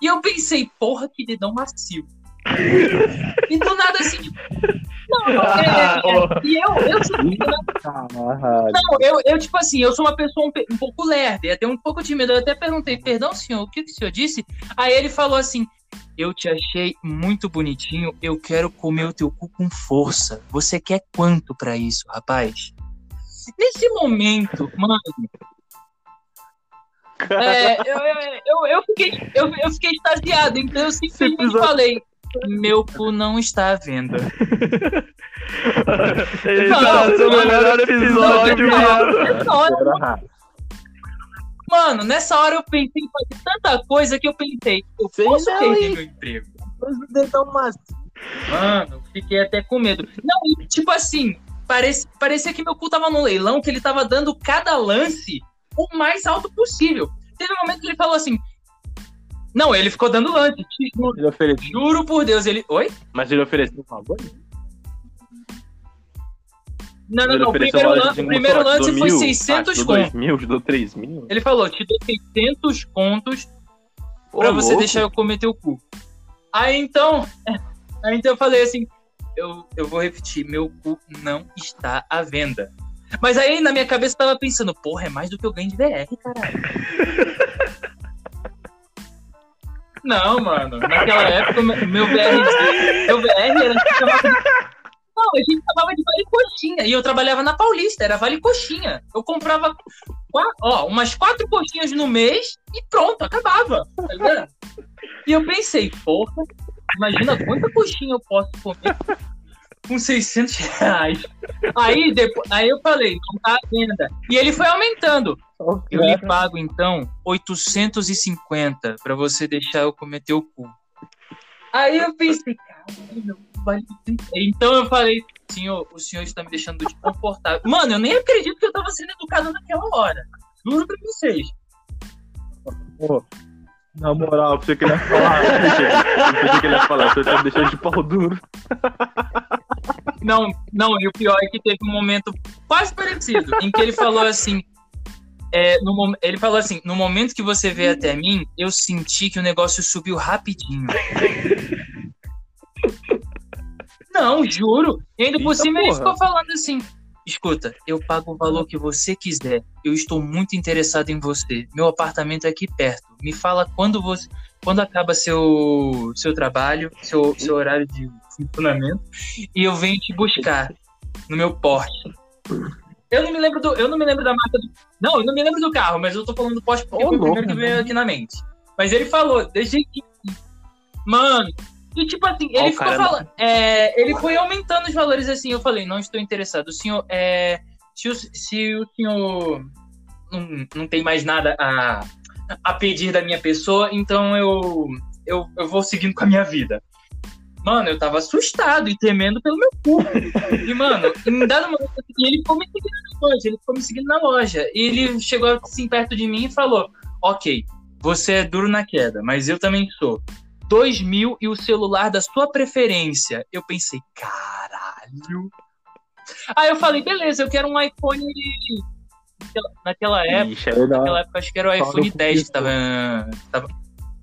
E eu pensei, porra, que dedão macio. e do nada assim, tipo, não, não, é, é, é. E eu, eu, sou- não, eu, eu, tipo assim, eu sou uma pessoa um, um pouco lerda, até um pouco tímida. Eu até perguntei, perdão, senhor, o que, que o senhor disse? Aí ele falou assim: Eu te achei muito bonitinho, eu quero comer o teu cu com força. Você quer quanto pra isso, rapaz? Nesse momento, mano. é, eu, eu, eu, fiquei, eu, eu fiquei extasiado, então eu simplesmente falei: Meu cu não está à venda. Esse Não, tá melhor episódio, mano. Mano, nessa hora eu pensei em fazer tanta coisa que eu pensei, eu Sei posso não, perder hein? meu emprego. dedão macio. Mano, fiquei até com medo. Não, e, tipo assim, parece, parecia que meu cu tava no leilão, que ele tava dando cada lance o mais alto possível. Teve um momento que ele falou assim. Não, ele ficou dando lance. Juro, Ele ofereceu. juro por Deus, ele. Oi? Mas ele ofereceu um favor? Não, não, não. O primeiro, lan- o lance foi mil, 600 ah, te dou dois contos. mil, dou três mil. Ele falou: te dou 600 contos pra Ô, você louco. deixar eu comer teu cu. Aí então, aí então eu falei assim, eu, eu vou repetir, meu cu não está à venda. Mas aí na minha cabeça eu tava pensando, porra, é mais do que eu ganho de VR, caralho. Não, mano, naquela época o meu VR, meu VR era chamado de... Não, a gente chamava de Vale Coxinha. E eu trabalhava na Paulista, era Vale Coxinha. Eu comprava ó, umas quatro coxinhas no mês e pronto, acabava. Tá? E eu pensei, porra, imagina quanta coxinha eu posso comer com 600 reais. Aí, depois, aí eu falei, não tá à venda. E ele foi aumentando. Eu lhe pago, então, 850 pra você deixar eu comer teu cu. Aí eu pensei, caralho, Então eu falei, senhor, o senhor está me deixando desconfortável. Mano, eu nem acredito que eu tava sendo educado naquela hora. Juro pra vocês. Pô, na moral, eu pensei que ele ia falar. Eu pensei que ele ia falar, você tá me deixando de pau duro. Não, não, e o pior é que teve um momento quase parecido, em que ele falou assim. é, no ele falou assim: no momento que você veio até mim, eu senti que o negócio subiu rapidinho. Não, juro. E ainda por cima ele ficou falando assim: escuta, eu pago o valor que você quiser. Eu estou muito interessado em você. Meu apartamento é aqui perto. Me fala quando você. Quando acaba seu, seu trabalho, seu, seu horário de funcionamento, e eu venho te buscar no meu Porsche. Eu não me lembro do, eu não me lembro da marca do, não, eu não me lembro do carro, mas eu tô falando do Porsche porque Ô, foi o primeiro que veio aqui na mente. Mas ele falou, deixa que mano, e tipo assim, ele ficou falando, é, ele foi aumentando os valores assim, eu falei, não estou interessado. O senhor é se o, se o senhor não, não tem mais nada a, a pedir da minha pessoa, então eu, eu, eu vou seguindo com a minha vida. Mano, eu tava assustado e temendo pelo meu cu. E, mano, em dado momento, assim, ele ficou me seguindo na loja, ele ficou me seguindo na loja. E ele chegou assim perto de mim e falou: Ok, você é duro na queda, mas eu também sou. 2 mil e o celular da sua preferência. Eu pensei, caralho. Aí eu falei, beleza, eu quero um iPhone. Naquela- Naquela época. Ixi, dá- Naquela época acho que era o iPhone com 10 que tava, tava,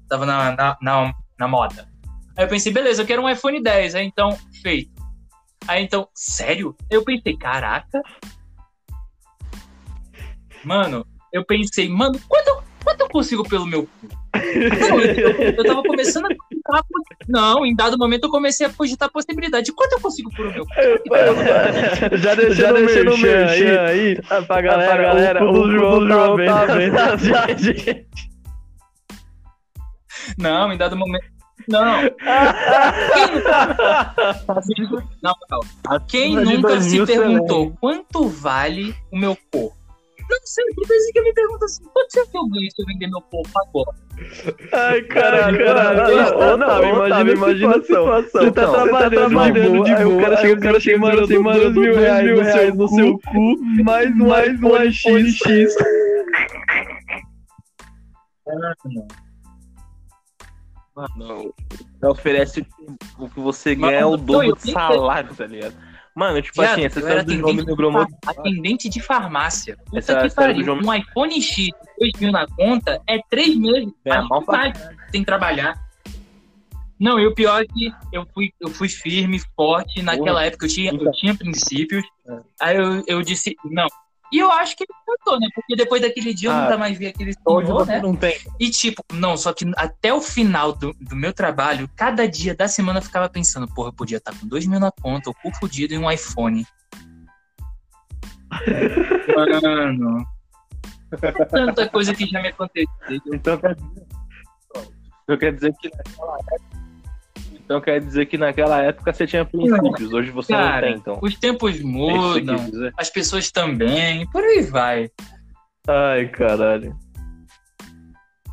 tava na, na, na, na moda. Aí eu pensei, beleza, eu quero um iPhone 10. Aí então, feito. Aí então, sério? Eu pensei, caraca. Mano, eu pensei, mano, quanto, eu- quanto eu consigo pelo meu cu? Não, eu, eu tava começando a cogitar, Não, em dado momento eu comecei a cogitar a possibilidade. Quanto eu consigo por meu cu? Já deixando, Já o deixando o merchan merchan aí, aí, pra galera, pra galera, o, cu do João tá vendo, tá vendo a gente. Não, em dado momento. Não. Quem nunca... Não. Quem nunca 2 se perguntou quanto vale o meu corpo? Não sei, tem vezes que eu me pergunto assim, quanto será que eu ganho se eu vender meu corpo agora? Ai, caralho, Caralho, caralho. não, não, imagina imagina, a situação. Você tá Então, trabalhando trabalhando de boa, aí o cara chega, o cara chega, mano, assim, mano, dois mil reais mil reais no seu cu, mais um iPhone X. Mano, você oferece o que você ganha é o dobro de pensei- salário, tá ligado? Mano, tipo Viado, assim, essa história do João me atendente, de farmácia. Puta Essa que pariu. João- Um iPhone X de 2 mil na conta é 3 meses. É, mal vai, sem trabalhar. Não, e o pior é que eu fui, eu fui firme, forte. Naquela época eu tinha, eu tinha princípios. É. Aí eu, eu disse, não. E eu acho que ele tentou, né? Porque depois daquele dia eu Ah, nunca mais vi aquele senhor, né? não tem. E tipo, não, só que até o final do, do meu trabalho, cada dia da semana eu ficava pensando, porra, eu podia estar com 2 mil na conta, o cu fudido e um iPhone. Mano. Tanta coisa que já me aconteceu. Então quer dizer. Então quer dizer que naquela época. Então quer dizer que naquela época você tinha princípios, hoje você não Cara, tem, então. Os tempos É mudam, dizer. as pessoas também, por aí vai. Ai, caralho.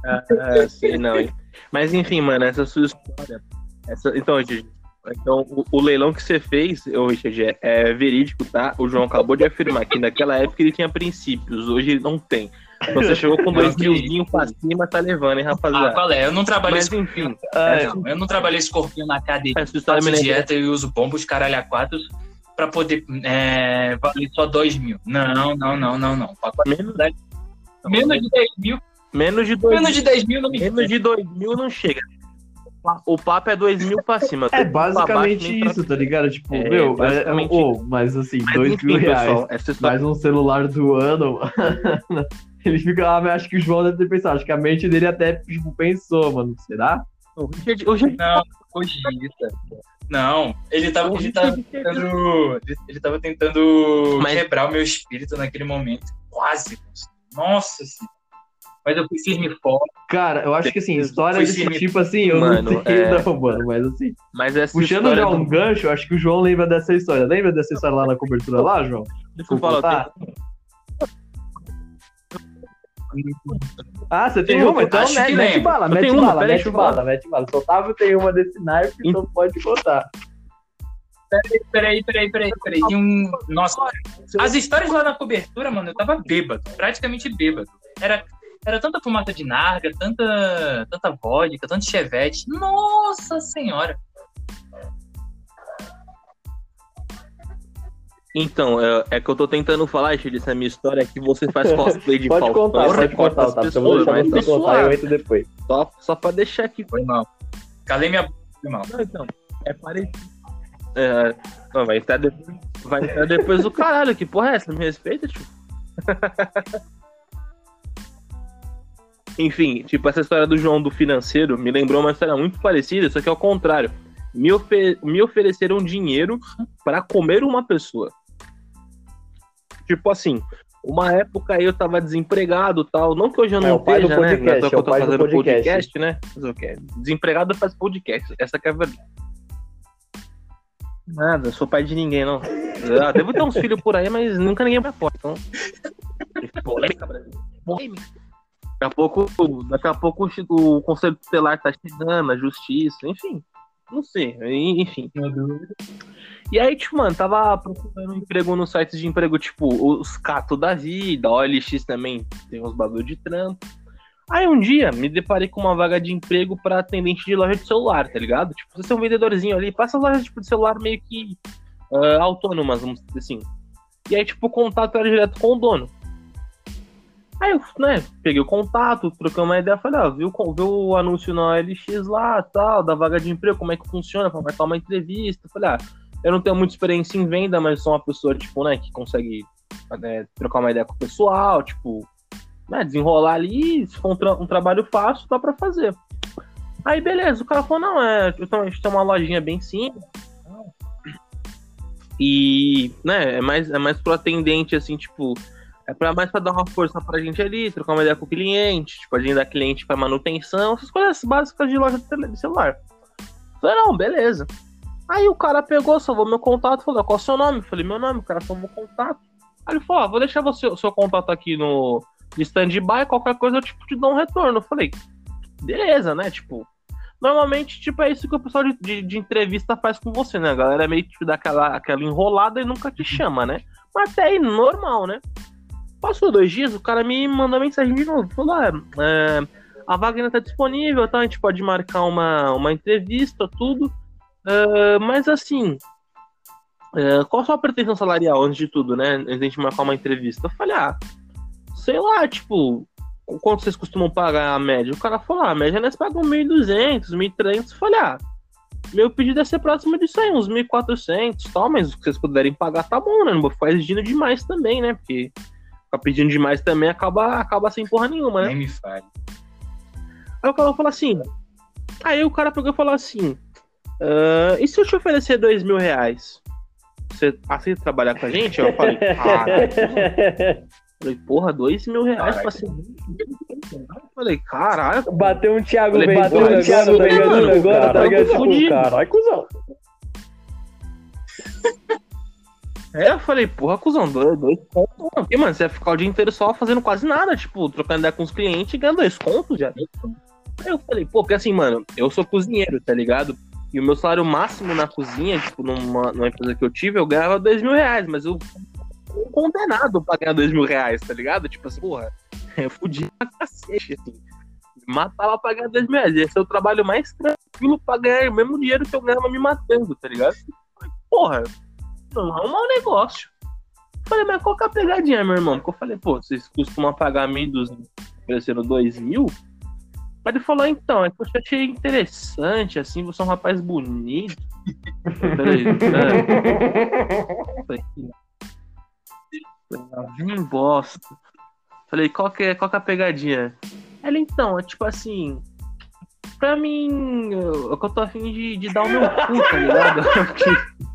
É, sei não, hein? Mas enfim, mano, essa sua história. Essa... Então, gente, então, o, o leilão que você fez, ô Richard, é, é verídico, tá? O João acabou de afirmar que naquela época ele tinha princípios, hoje ele não tem. Então você chegou com dois Não, que milzinho pra cima, tá levando, hein, Ah, rapaziada? qual é? Eu não trabalhei Mas esse enfim, não, eu não trabalhei esse corpinho na cadeia. essa Faço lembra. dieta e uso bombos caralho a quatro pra poder é, valer só 2 mil. Não, não, não, não, não. Menos, Menos de 10 mil, menos de dois menos de 10 mil não me Menos de 2 mil não chega. O papo é 2 mil pra cima. É baixo, basicamente pra- isso, tá ligado? Tipo, É, meu, é, ô, mas assim, Mas dois enfim, mil reais, pessoal, mais um celular do ano, mano. Ele fica lá, acho que o João deve ter pensado, acho que a mente dele até, tipo, pensou, mano, será? Richard- Não, cogita. Não, ele tava, ele tava tentando. Ele, tava tentando Mas- quebrar o meu espírito naquele momento. Quase. Nossa senhora. Mas eu fui firme e forte. Cara, eu acho que assim, história desse firme. tipo assim, eu Mano, não sei é- não, mano, mas assim, Mas essa puxando já um do- gancho, eu acho que o João lembra dessa história. Lembra dessa história lá na cobertura lá, João? Deixa eu falar, contar? tem- Ah, você tem Tem uma? Então acho mete, mete bala, mete uma, bala, mete bala, mete bala. Se Otávio tem uma desse naipe, então pode contar. Peraí, peraí, peraí, peraí, peraí. E um... Nossa, as histórias lá na cobertura, mano, eu tava bêbado, praticamente bêbado. Era, era tanta fumaça de narga, tanta, tanta vodka, tanto chevette. Nossa senhora. Então, é, é que eu tô tentando falar, Chile, essa minha história é que você faz cosplay de Pode Faustão, contar, pode contar, as tá? Eu vou deixar você contar eu entro depois. Só, só pra deixar aqui. Foi mal. Calei minha foi mal. Não, então, é parecido. É, não, vai entrar depois, vai entrar depois do caralho, que porra é essa? Me respeita, tio? Enfim, tipo, essa história do João do financeiro me lembrou uma história muito parecida, só que ao contrário. Me, ofe- me ofereceram dinheiro para comer uma pessoa. Tipo assim, uma época aí eu tava desempregado tal. Não que hoje eu não É o pai do esteja, né? podcast, Não é é o pai do fazendo podcast. podcast, né? Mas o quê? Desempregado faz podcast. Essa que é a verdade. Nada, sou pai de ninguém, não. Ah, devo ter uns filhos por aí, mas nunca ninguém me apoia. Então. Polêmica, Brasil. Polêmica. Daqui a pouco, daqui a pouco o Conselho Tutelar tá chegando, a justiça, enfim. Não sei, enfim. E aí, tipo, mano, tava procurando emprego nos sites de emprego, tipo, os Cato da Vida, OLX também tem uns bagulho de trampo. Aí um dia me deparei com uma vaga de emprego pra atendente de loja de celular, tá ligado? Tipo, você é um vendedorzinho ali, passa as lojas tipo, de celular meio que ah, autônomas, vamos dizer assim. E aí, tipo, o contato era direto com o dono. Aí eu, né, peguei o contato, troquei uma ideia, falei, ó, viu, o- viu o anúncio na OLX lá, tal, da vaga de emprego, como é que funciona, pra marcar uma entrevista. Falei, ah, eu não tenho muita experiência em venda, mas sou uma pessoa, tipo, né, que consegue né, trocar uma ideia com o pessoal, tipo, né, desenrolar ali, se for um, tra- um trabalho fácil, dá pra fazer. Aí, beleza, o cara falou, não, é, eu a gente tem uma lojinha bem simples, e, né, é mais, é mais pro atendente, assim, tipo, é pra, mais pra dar uma força pra gente ali, trocar uma ideia com o cliente, tipo, agendar cliente pra manutenção, essas coisas básicas de loja de celular. Falei, não, beleza. Aí o cara pegou, salvou meu contato, falou, qual é o seu nome? Eu falei, meu nome, o cara salvou meu contato. Aí ele falou, ó, vou deixar você, o seu contato aqui no stand-by, qualquer coisa eu tipo, te dou um retorno. Eu falei, beleza, né? Tipo, normalmente, tipo, é isso que o pessoal de, de, de entrevista faz com você, né? A galera meio que te dá aquela, aquela enrolada e nunca te chama, né? Mas até aí, normal, né? Passou dois dias, o cara me mandou mensagem de novo. Falou, ah, é, a vaga ainda tá disponível, tá? A gente pode marcar uma, uma entrevista, tudo. É, mas assim, é, qual a sua pretensão salarial antes de tudo, né? Antes de a gente marcar uma entrevista? Eu falei, ah, sei lá, tipo, quanto vocês costumam pagar a média? O cara falou, ah, a média nós pagam 1.200, 1.300. Eu falei, ah, meu pedido é ser próximo disso aí, uns 1.400 e tal, mas o que vocês puderem pagar tá bom, né? Não vou ficar exigindo demais também, né? Porque ficar pedindo demais também acaba, acaba sem porra nenhuma, né? Nem me fale. Aí o cara falou assim. Aí o cara pegou e falou assim: "Ah, e se eu te oferecer dois mil reais? Você aceita trabalhar com a gente? Eu falei, cara. Falei, porra, dois mil reais pra ser. Eu falei, caralho. Bateu um Thiago Falei, Ventura porra, agora, Thiago tá ligado? Ventura, Agora, cara, tá ligado? eu tô Tipo, caralho, cuzão. É, eu falei, porra, cuzão, dois, dois contos. mano. Porque, mano, você ia ficar o dia inteiro só fazendo quase nada, tipo, trocando ideia com os clientes e ganhando dois contos já. Aí eu falei, pô, porque assim, mano, eu sou cozinheiro, tá ligado? E o meu salário máximo na cozinha, tipo, numa, numa empresa que eu tive, eu ganhava dois mil reais, mas eu fui condenado pra ganhar dois mil reais, tá ligado? Tipo assim, porra, eu fudi pra cacete, assim. Matava pra ganhar dois mil reais. Esse é o trabalho mais tranquilo pra ganhar o mesmo dinheiro que eu ganhava me matando, tá ligado? Porra, não é um mau negócio. Falei, mas qual que é a pegadinha, meu irmão? Porque eu falei, pô, vocês costumam pagar 1.200 oferecendo 2 mil? Mas ele falou, então, é que eu achei interessante, assim, você é um rapaz bonito. Falei, é. Falei, Vim bosta. Falei, qual que, é, qual que é a pegadinha? Ela, então, é tipo assim. Pra mim, eu, eu tô afim de, de dar o meu cu, tá ligado?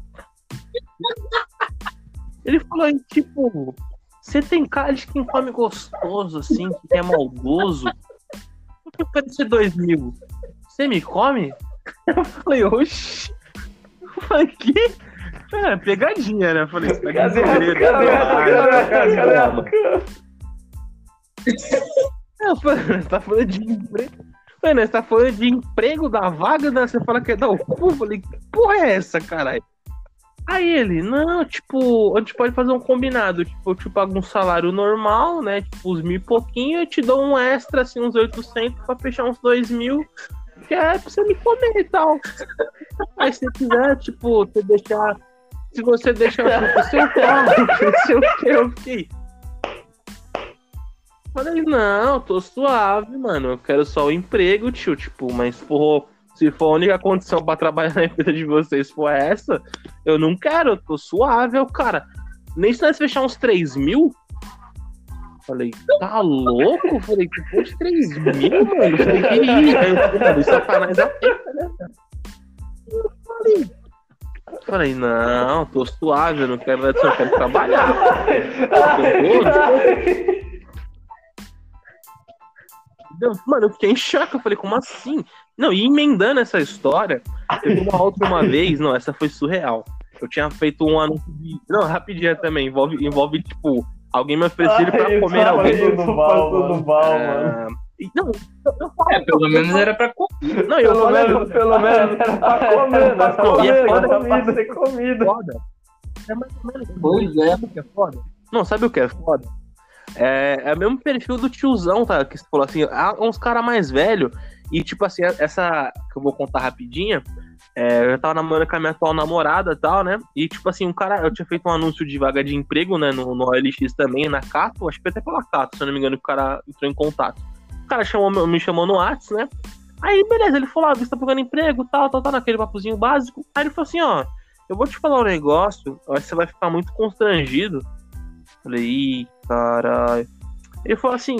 Ele falou, tipo, você tem cara de quem come gostoso, assim, que é maldoso. Que dois mil? Você me come? Eu falei, oxi. Eu falei, que? É, pegadinha, né? Eu falei, isso tá segredo. É, você tá falando de emprego. Mano, você tá falando de emprego da vaga, né? Você fala que é dar o cu. Eu falei, que porra é essa, caralho? Aí ele, não, tipo, a gente pode fazer um combinado. Tipo, eu te pago um salário normal, né? Tipo, uns mil e pouquinho, eu te dou um extra, assim, uns 800 pra fechar uns dois mil, que é pra você me comer e tal. Aí se você quiser, tipo, você deixar. Se você deixar pro seu carro, não sei o que, eu fiquei. Falei, não, tô suave, mano. Eu quero só o emprego, tio. Tipo, mas, porra, se for a única condição pra trabalhar na empresa de vocês for essa, eu não quero, eu tô suave. Eu, cara, nem se nós fechar uns 3 mil. Falei, tá louco? Falei, que pô de 3 mil, mano? Falei, que isso? Mano, sacanagem aperta, né, falei, falei, não, tô suave, eu não quero, eu quero trabalhar. Mano, eu fiquei em choque. Eu falei, como assim? Não, e emendando essa história, teve uma outra uma vez, não, essa foi surreal. Eu tinha feito um anúncio de. Não, rapidinho também, envolve, envolve tipo, alguém me ofereceu pra comer alguém. Do Val, mano. Val, É, Não, eu, eu falo, É, pelo menos era pra comer. Não, eu Pelo falei, menos, pelo menos era pra comer, né? E é foda Era pra ser comida. foda. É mais ou menos. Pois é. Sabe o que é foda? Não, sabe o que é foda? É, é o mesmo perfil do tiozão, tá? Que você falou assim, há uns caras mais velhos. E, tipo assim, essa que eu vou contar rapidinha. é, eu tava namorando com a minha atual namorada e tal, né? E, tipo assim, um cara. Eu tinha feito um anúncio de vaga de emprego, né? No, no OLX também, na Cato. Acho que até pela Cato, se eu não me engano, que o cara entrou em contato. O cara chamou, me chamou no Whats, né? Aí, beleza, ele falou, ah, você tá procurando emprego, tal, tal, tal, naquele papozinho básico. Aí ele falou assim, ó, eu vou te falar um negócio, eu acho que você vai ficar muito constrangido. Falei, ih, caralho. Ele falou assim: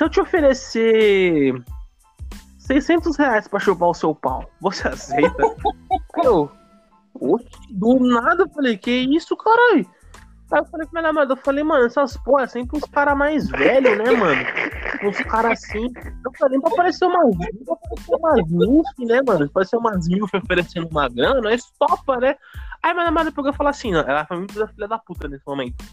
se eu te oferecer 600 reais pra chupar o seu pau, você aceita? eu, do nada, eu falei, que isso, caralho? Aí eu falei com minha namorada, eu falei, mano, essas porra é sempre uns caras mais velhos, né, mano? Uns caras assim. Eu falei, pra aparecer umas, pra aparecer umas milf, né, mano? Parecer umas milf oferecendo uma grana, nós topa, né? Aí minha namorada pegou e falou assim, ela foi muito da filha da puta nesse momento.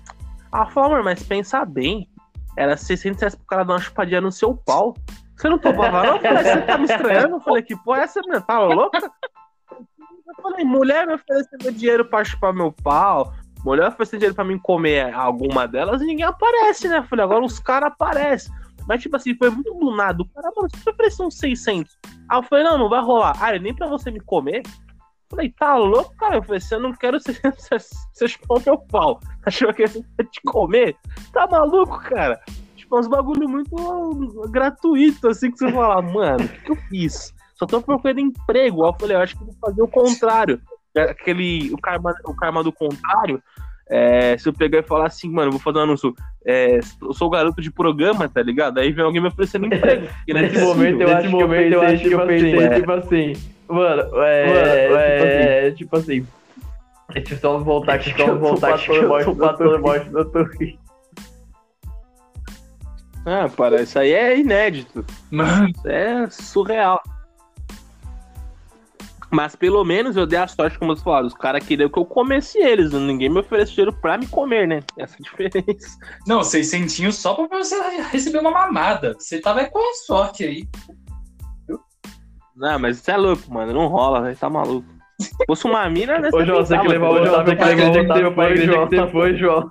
Ela falou, amor, mas pensa bem, era 600 reais pro cara dar uma chupadinha no seu pau. Você não topava não? Eu falei, você tá me estranhando? Eu falei, que porra é essa, minha? Tá louca? Eu falei, mulher me oferecendo dinheiro pra chupar meu pau, mulher oferecendo dinheiro pra mim comer alguma delas e ninguém aparece, né? Eu falei, agora os caras aparecem. Mas, tipo assim, foi muito do nada. O cara, mano, você ofereceu uns 600. Aí eu falei, não, não vai rolar. Ah, nem pra você me comer? Eu falei, tá louco, cara? Eu falei, você não quero você, você, você chupar meu pau. Achou que ia te comer? Tá maluco, cara? Tipo, uns bagulho muito gratuito, assim, que você fala, mano, o que, que eu fiz? Só tô procurando emprego. Aí eu falei, eu acho que vou fazer o contrário. Aquele, o karma, o karma do contrário. É, se eu pegar e falar assim, mano, eu vou fazer um anúncio, é, eu sou garoto de programa, tá ligado? Aí vem alguém me oferecendo emprego. é Nesse momento eu acho que eu pensei, eu acho que eu pensei, tipo assim, mano, é, tipo assim, deixa eu só voltar aqui, só voltar aqui, eu sou pastor morte do Twitch. Ah, para, isso aí é inédito. Mano, Isso é surreal. Mas pelo menos eu dei a sorte, como você falou, os caras queriam que eu comesse eles. Ninguém me ofereceu dinheiro pra me comer, né? Essa é a diferença. não, seis centinhos só pra você receber uma mamada. Você tava com a sorte aí. Não, mas isso é louco, mano. Não rola, velho. Tá maluco. Se fosse uma mina, né? Ô, João, você que levou o Otávio pra igreja que você foi, João. Você foi, João.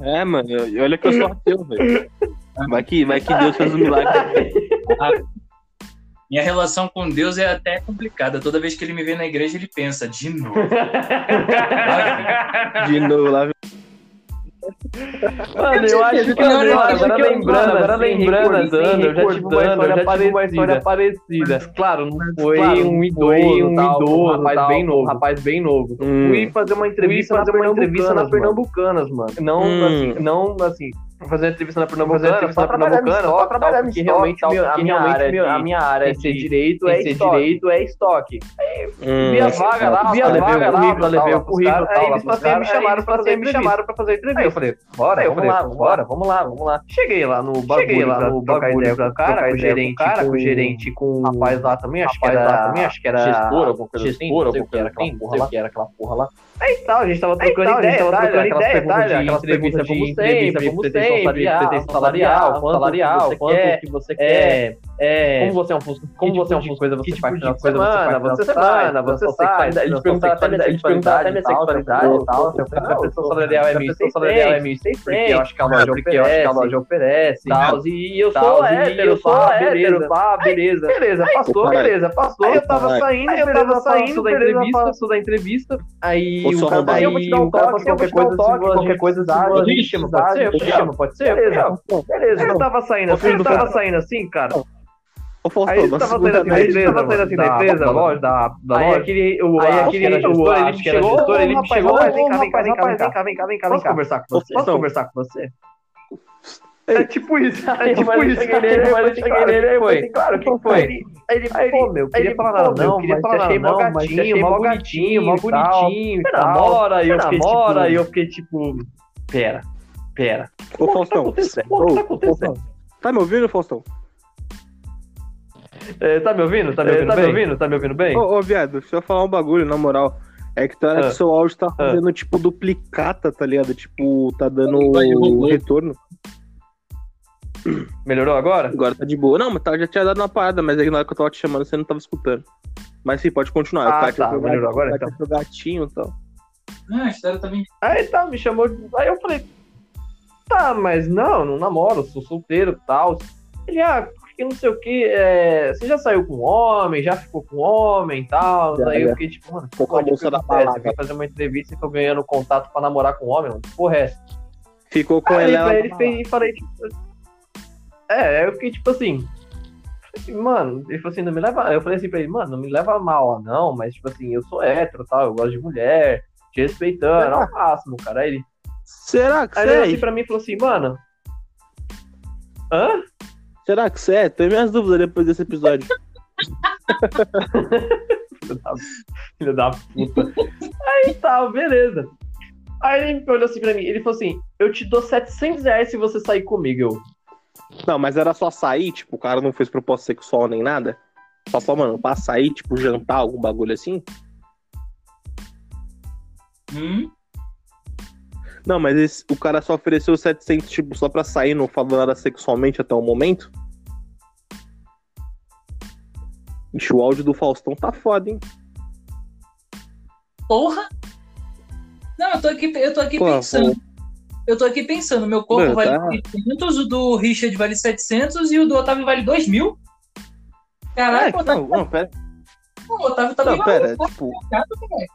É, mano. Olha que eu sou ateu, velho. Vai que, vai que Deus fez um milagre. Minha relação com Deus é até complicada. Toda vez que ele me vê na igreja, ele pensa, de novo. De novo lá. Mano, eu acho que Não, eu acho agora que eu- lembrando, agora assim, lembrando, recordando, eu já tive uma história parecida. uma história parecida. Mas, claro, não foi Claro, um idoso, um tal, idoso, um rapaz tal, bem um novo. rapaz bem novo. Hum. Fui fazer uma entrevista, fazer na uma entrevista na Pernambucanas, mano. Não, Hum. assim, não, assim, fazer uma entrevista na Pernambucana, entrevista só na Pernambucana, pra trabalhar estoque, realmente tal, meu- minha realmente área, meu- a minha área é ser de direito, é ser direito, é estoque. Hum. Vi a vaga lá, vi a vaga lá, currículo, levei o currículo, aí eles me chamaram pra fazer, me chamaram pra fazer entrevista. Aí eu falei, bora, Aí eu vamos falei, lá, vamos lá, vamos lá, vamos lá. Cheguei lá no bagulho, Cheguei lá pra no trocar bagulho ideia pra com o cara, com o ideia com o gerente, cara, com o gerente, com o rapaz lá também, acho que era, lá também, acho que era gestor, alguma coisa assim, não sei alguma o que era coisa aquela porra lá. Aí tal, a gente tava Aí trocando tal, ideia, tava trocando aquelas ideia, de aquelas entrevista perguntas como de sempre, entrevista, como sempre, salarial, pretensão salarial, quanto salarial, que você quanto que você é, quer, É, Como você é um funcionário, como que você é um tipo de- funcionário, você tipo faz de de semana, semana, você você sai, semana, você você sai, sai, eles perguntaram até minha eles perguntaram até sexualidade minha e tal, sexualidade e tal, seu a pessoa salarial é a pessoa salarial é 1.600, 1.600, porque eu acho que a loja porque eu acho que a oferece, loja oferece, tal, e eu tal, sou e hétero, eu sou hétero, beleza. pá, beleza. Beleza, passou, beleza, passou. Aí eu tava saindo, eu tava saindo da entrevista, passou da entrevista. aí o cara, aí Eu vou te dar um o cara toque, falou qualquer coisa, se qualquer coisa, se você pode ser, pode ser. pode ser, Beleza, eu beleza. Eu tava saindo assim, tava saindo assim, cara. Ô, Faustão, Aí tava segunda saindo assim da empresa, tava saindo assim da da- empresa, da da loja, da, da Aí loja. aquele, o, Aí aquele, o, ele era chegou, gestor, ele me chegou, rapaz, vem cá, vem cá, vem cá, vem cá, vem cá, vem cá, Posso vem cá. conversar com você? Posso conversar com você? É tipo isso, é tipo isso. cheguei nele, Aí eu cheguei nele, aí falei, claro, o que foi? ele, aí ele, Aí ele, pô, meu, queria ele, falar nada, não, queria mas falar achei mó mas gatinho, mó bonitinho, mó bonitinho e Você tal. namora, e eu Você fiquei tipo... e eu fiquei tipo, pera, pera. Ô, tá Faustão. Ô, O que tá ô, acontecendo? Faustão. Tá me ouvindo, Faustão? É, Tá me ouvindo? Tá me É, ouvindo tá me bem? ouvindo? Tá me ouvindo bem? Ô, ô, viado, deixa eu falar um bagulho, na moral. É que tá Ah. seu áudio tá fazendo, tipo, duplicata, tá ligado? Tipo, tá dando robô. retorno. Melhorou agora? Agora tá de boa. Não, mas tá, já tinha dado uma parada, mas aí na hora que eu tava te chamando, você não tava escutando. Mas sim, pode continuar. Ah, tá, o melhorou agora, o Kátia foi o gatinho e tal. Ah, a história também. Aí tá, me chamou. Aí eu falei, tá, mas não, não namoro, sou solteiro e tal. Ele, ah, porque não sei o que, é, você já saiu com homem, já ficou com homem e tal. Já, Aí eu fiquei tipo, mano, Ficou com a pode, moça que da. Eu fui fazer uma entrevista e tô ganhando contato pra namorar com homem, mano. Que Porra, é essa? Ficou com Aí ela. ela ele fez, e falei, tipo. É, aí eu fiquei tipo assim. Mano, ele falou assim, não me leva. Eu falei assim pra ele, mano, não me leva mal, não, mas tipo assim, eu sou hétero tal, eu gosto de mulher, te respeitando, ao máximo, cara. Aí ele, Será que aí ele é? assim pra mim e falou assim, mano. Hã? Será que você é? Tenho minhas dúvidas depois desse episódio. Filho da, filho da puta. Aí tá, beleza. Aí ele olhou assim pra mim, ele falou assim: Eu te dou 700 reais se você sair comigo. Eu, Não, mas era só sair, tipo, o cara não fez proposta sexual nem nada. Só falou, mano, pra sair, tipo, jantar, algum bagulho assim. Hum? Não, mas esse- o cara só ofereceu 700, tipo, só pra sair, não falou nada sexualmente até o momento. Ixi, o áudio do Faustão tá foda, hein? Porra! Não, eu tô aqui, eu tô aqui Pô, pensando. Eu tô aqui pensando, meu corpo Mano, vale tá. 800, o do Richard vale 700 e o do Otávio vale 2 mil? Caraca, É, Otávio, não, não, pera. o Otávio tá bem Não, pera, maluco, tipo. cara, velho.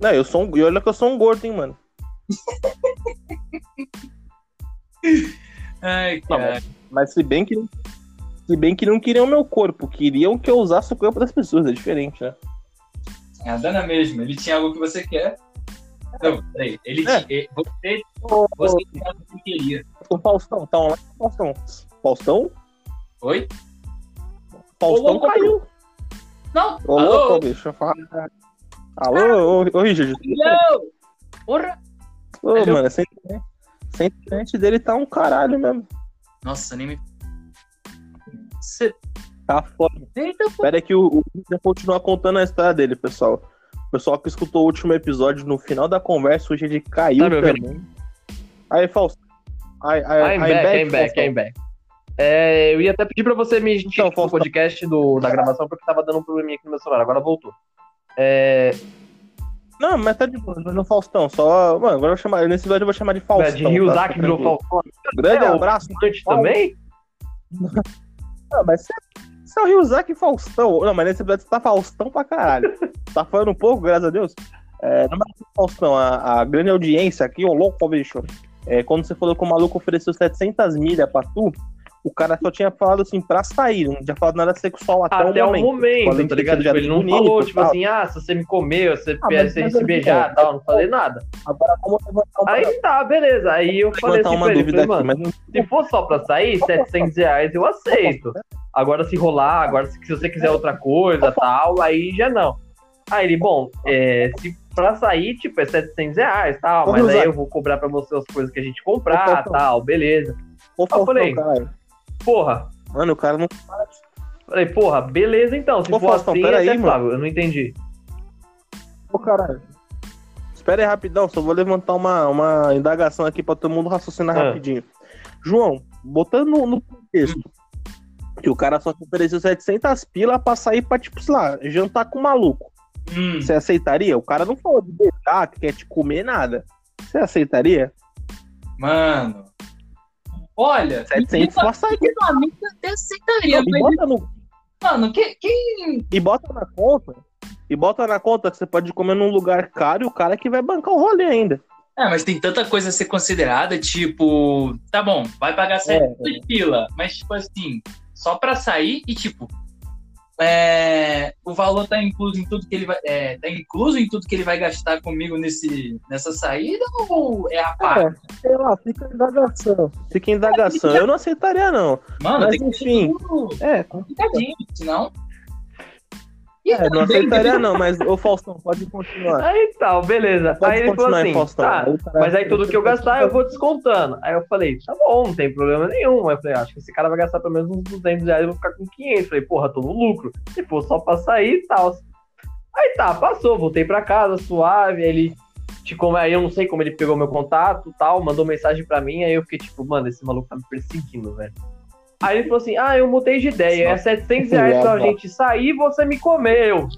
Não, eu sou um. E olha que eu sou um gordo, hein, mano. Ai, Não, cara. Mas se bem que. Se bem que não queriam meu corpo, queriam que eu usasse o corpo das pessoas, é diferente, né? É a dana mesmo. Ele tinha algo que você quer. Não, peraí. Ele É. tinha. Você, você tinha algo que queria. O Faustão, tá online, Faustão. Faustão? Oi? Faustão caiu. Não! Ô, Alô? louco, bicho. eu falo- Alô, ô, ô Richard. Alô? Porra! Ô, Alô? mano, essa internet, dele tá um caralho mesmo. Nossa, nem me. Você. Tá foda. Eita, pô. Pera aí que o, o vai continuar contando a história dele, pessoal. O pessoal que escutou o último episódio, no final da conversa, o Richard caiu Tá também. Aí, Faustão. Aí, aí, I'm aí, back, I'm back. I'm back. É, eu ia até pedir pra você me Então, tirar Faustão. podcast do, da gravação porque tava dando um probleminha aqui no meu celular, agora voltou. É, Não, mas tá de boa, mas no Faustão, só. Mano, agora eu vou chamar. Nesse episódio eu vou chamar de Faustão. de Ryuzaki tá? virou Faustão. Grande É, o abraço. Também? Não, mas você, você é o Ryuzaki Faustão. Não, mas nesse episódio você tá Faustão pra caralho. tá falando um pouco, graças a Deus. É, não, mas Faustão, a, a grande audiência aqui, ô louco, bicho. É, quando você falou que o maluco ofereceu 700 milhas pra tu, o cara só tinha falado assim pra sair, não tinha falado nada sexual até, Até o o momento. momento, Além de tá ligado? Tipo, ele não bonito falou, tipo tal. assim, ah, se você me comeu, se, Ah, mas mas se eu- beijar e tal, não falei nada. Agora vamos levantar uma, Aí tá, beleza. Aí eu falei assim uma pra ele, dúvida falei, aqui, mano, mas não se for só pra sair, 700 reais eu aceito. Agora se rolar, agora se, se você quiser outra coisa, tal, aí já não. Aí ele, bom, é, se pra sair, tipo, é 700 reais, tal, mas aí eu vou cobrar pra você as coisas que a gente comprar, tal, beleza. Faustão, falei. Porra, Mano, o cara não. falei, porra, beleza então, se Ô, for Faustão, assim, pera é aí, aceitável. Eu não entendi. Ô, caralho. Espera aí rapidão, só vou levantar uma, uma indagação aqui pra todo mundo raciocinar Ah. rapidinho. João, botando no, no contexto, Que o cara só te ofereceu 700 pila pra sair pra, tipo, sei lá, jantar com o maluco. Hum, Você aceitaria? O cara não falou de beijar, que quer te comer nada. Você aceitaria? mano. Olha, 700 pra sair. minimamente eu até aceitaria, E mas, bota, no, mano, que, quem. e bota na conta. E bota na conta que você pode comer num lugar caro e o cara que vai bancar o rolê ainda. É, mas tem tanta coisa a ser considerada, tipo, tá bom, vai pagar 700 pila, mas, tipo assim, só pra sair e, tipo, é, o valor tá incluso em tudo que ele vai. É, tá incluso em tudo que ele vai gastar comigo nesse, nessa saída ou é a parte? É, sei lá, fica indagação. Fica indagação. Eu não aceitaria, não. Mano, mas enfim. É, complicadinho, senão. É, não aceitaria, não, mas, ô Faustão, pode continuar. Aí tal, beleza. Pode aí ele falou assim, Faustão. tá, Aí mas aí tudo que eu gastar eu vou descontando. Aí eu falei, tá bom, não tem problema nenhum. Aí eu falei, acho que esse cara vai gastar pelo menos uns 200 reais, eu vou ficar com 500. Falei, porra, tô no lucro. Se for só pra sair e tal. Aí tá, passou, voltei pra casa, suave, aí ele... Te como, aí eu não sei como ele pegou meu contato tal, mandou mensagem pra mim, aí eu fiquei tipo, mano, esse maluco tá me perseguindo, velho. Aí ele falou assim, ah, eu mudei de ideia, é 700 reais pra gente sair e você me comer. Eu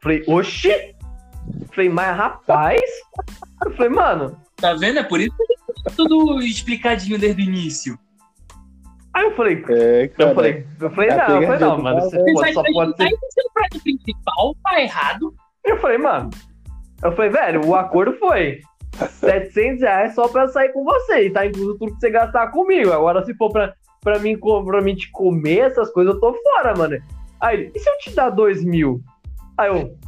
falei, oxi? Falei, mas rapaz? Eu falei, mano, Tá vendo? É por isso que ele tá tudo explicadinho desde o início. Aí eu falei, É, eu falei, eu falei, É não, eu falei, não, mano, cara, você né? pode, só pode ser. Prato principal, tá errado. Eu falei, mano, eu falei, velho, o acordo foi 700 reais só pra sair com você, e tá incluso tudo que você gastar comigo. Agora, se for pra, pra, mim, pra mim te comer essas coisas, eu tô fora, mano. Aí ele, e se eu te dar 2 mil? Aí eu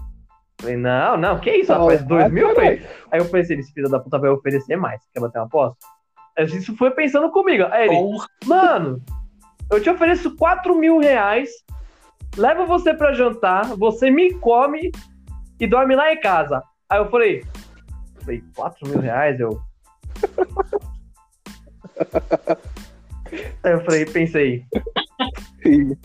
falei, não, não, que isso, Não, rapaz, 2 vai, mil? Falei, aí eu pensei, esse filho da puta vai oferecer mais, quer bater uma aposta? Aí Isso foi pensando comigo. Aí ele, Porra. Mano, eu te ofereço 4 mil reais, levo você pra jantar, você me come e dorme lá em casa. Aí eu falei, falei 4 mil reais, eu. Aí eu falei, pensei.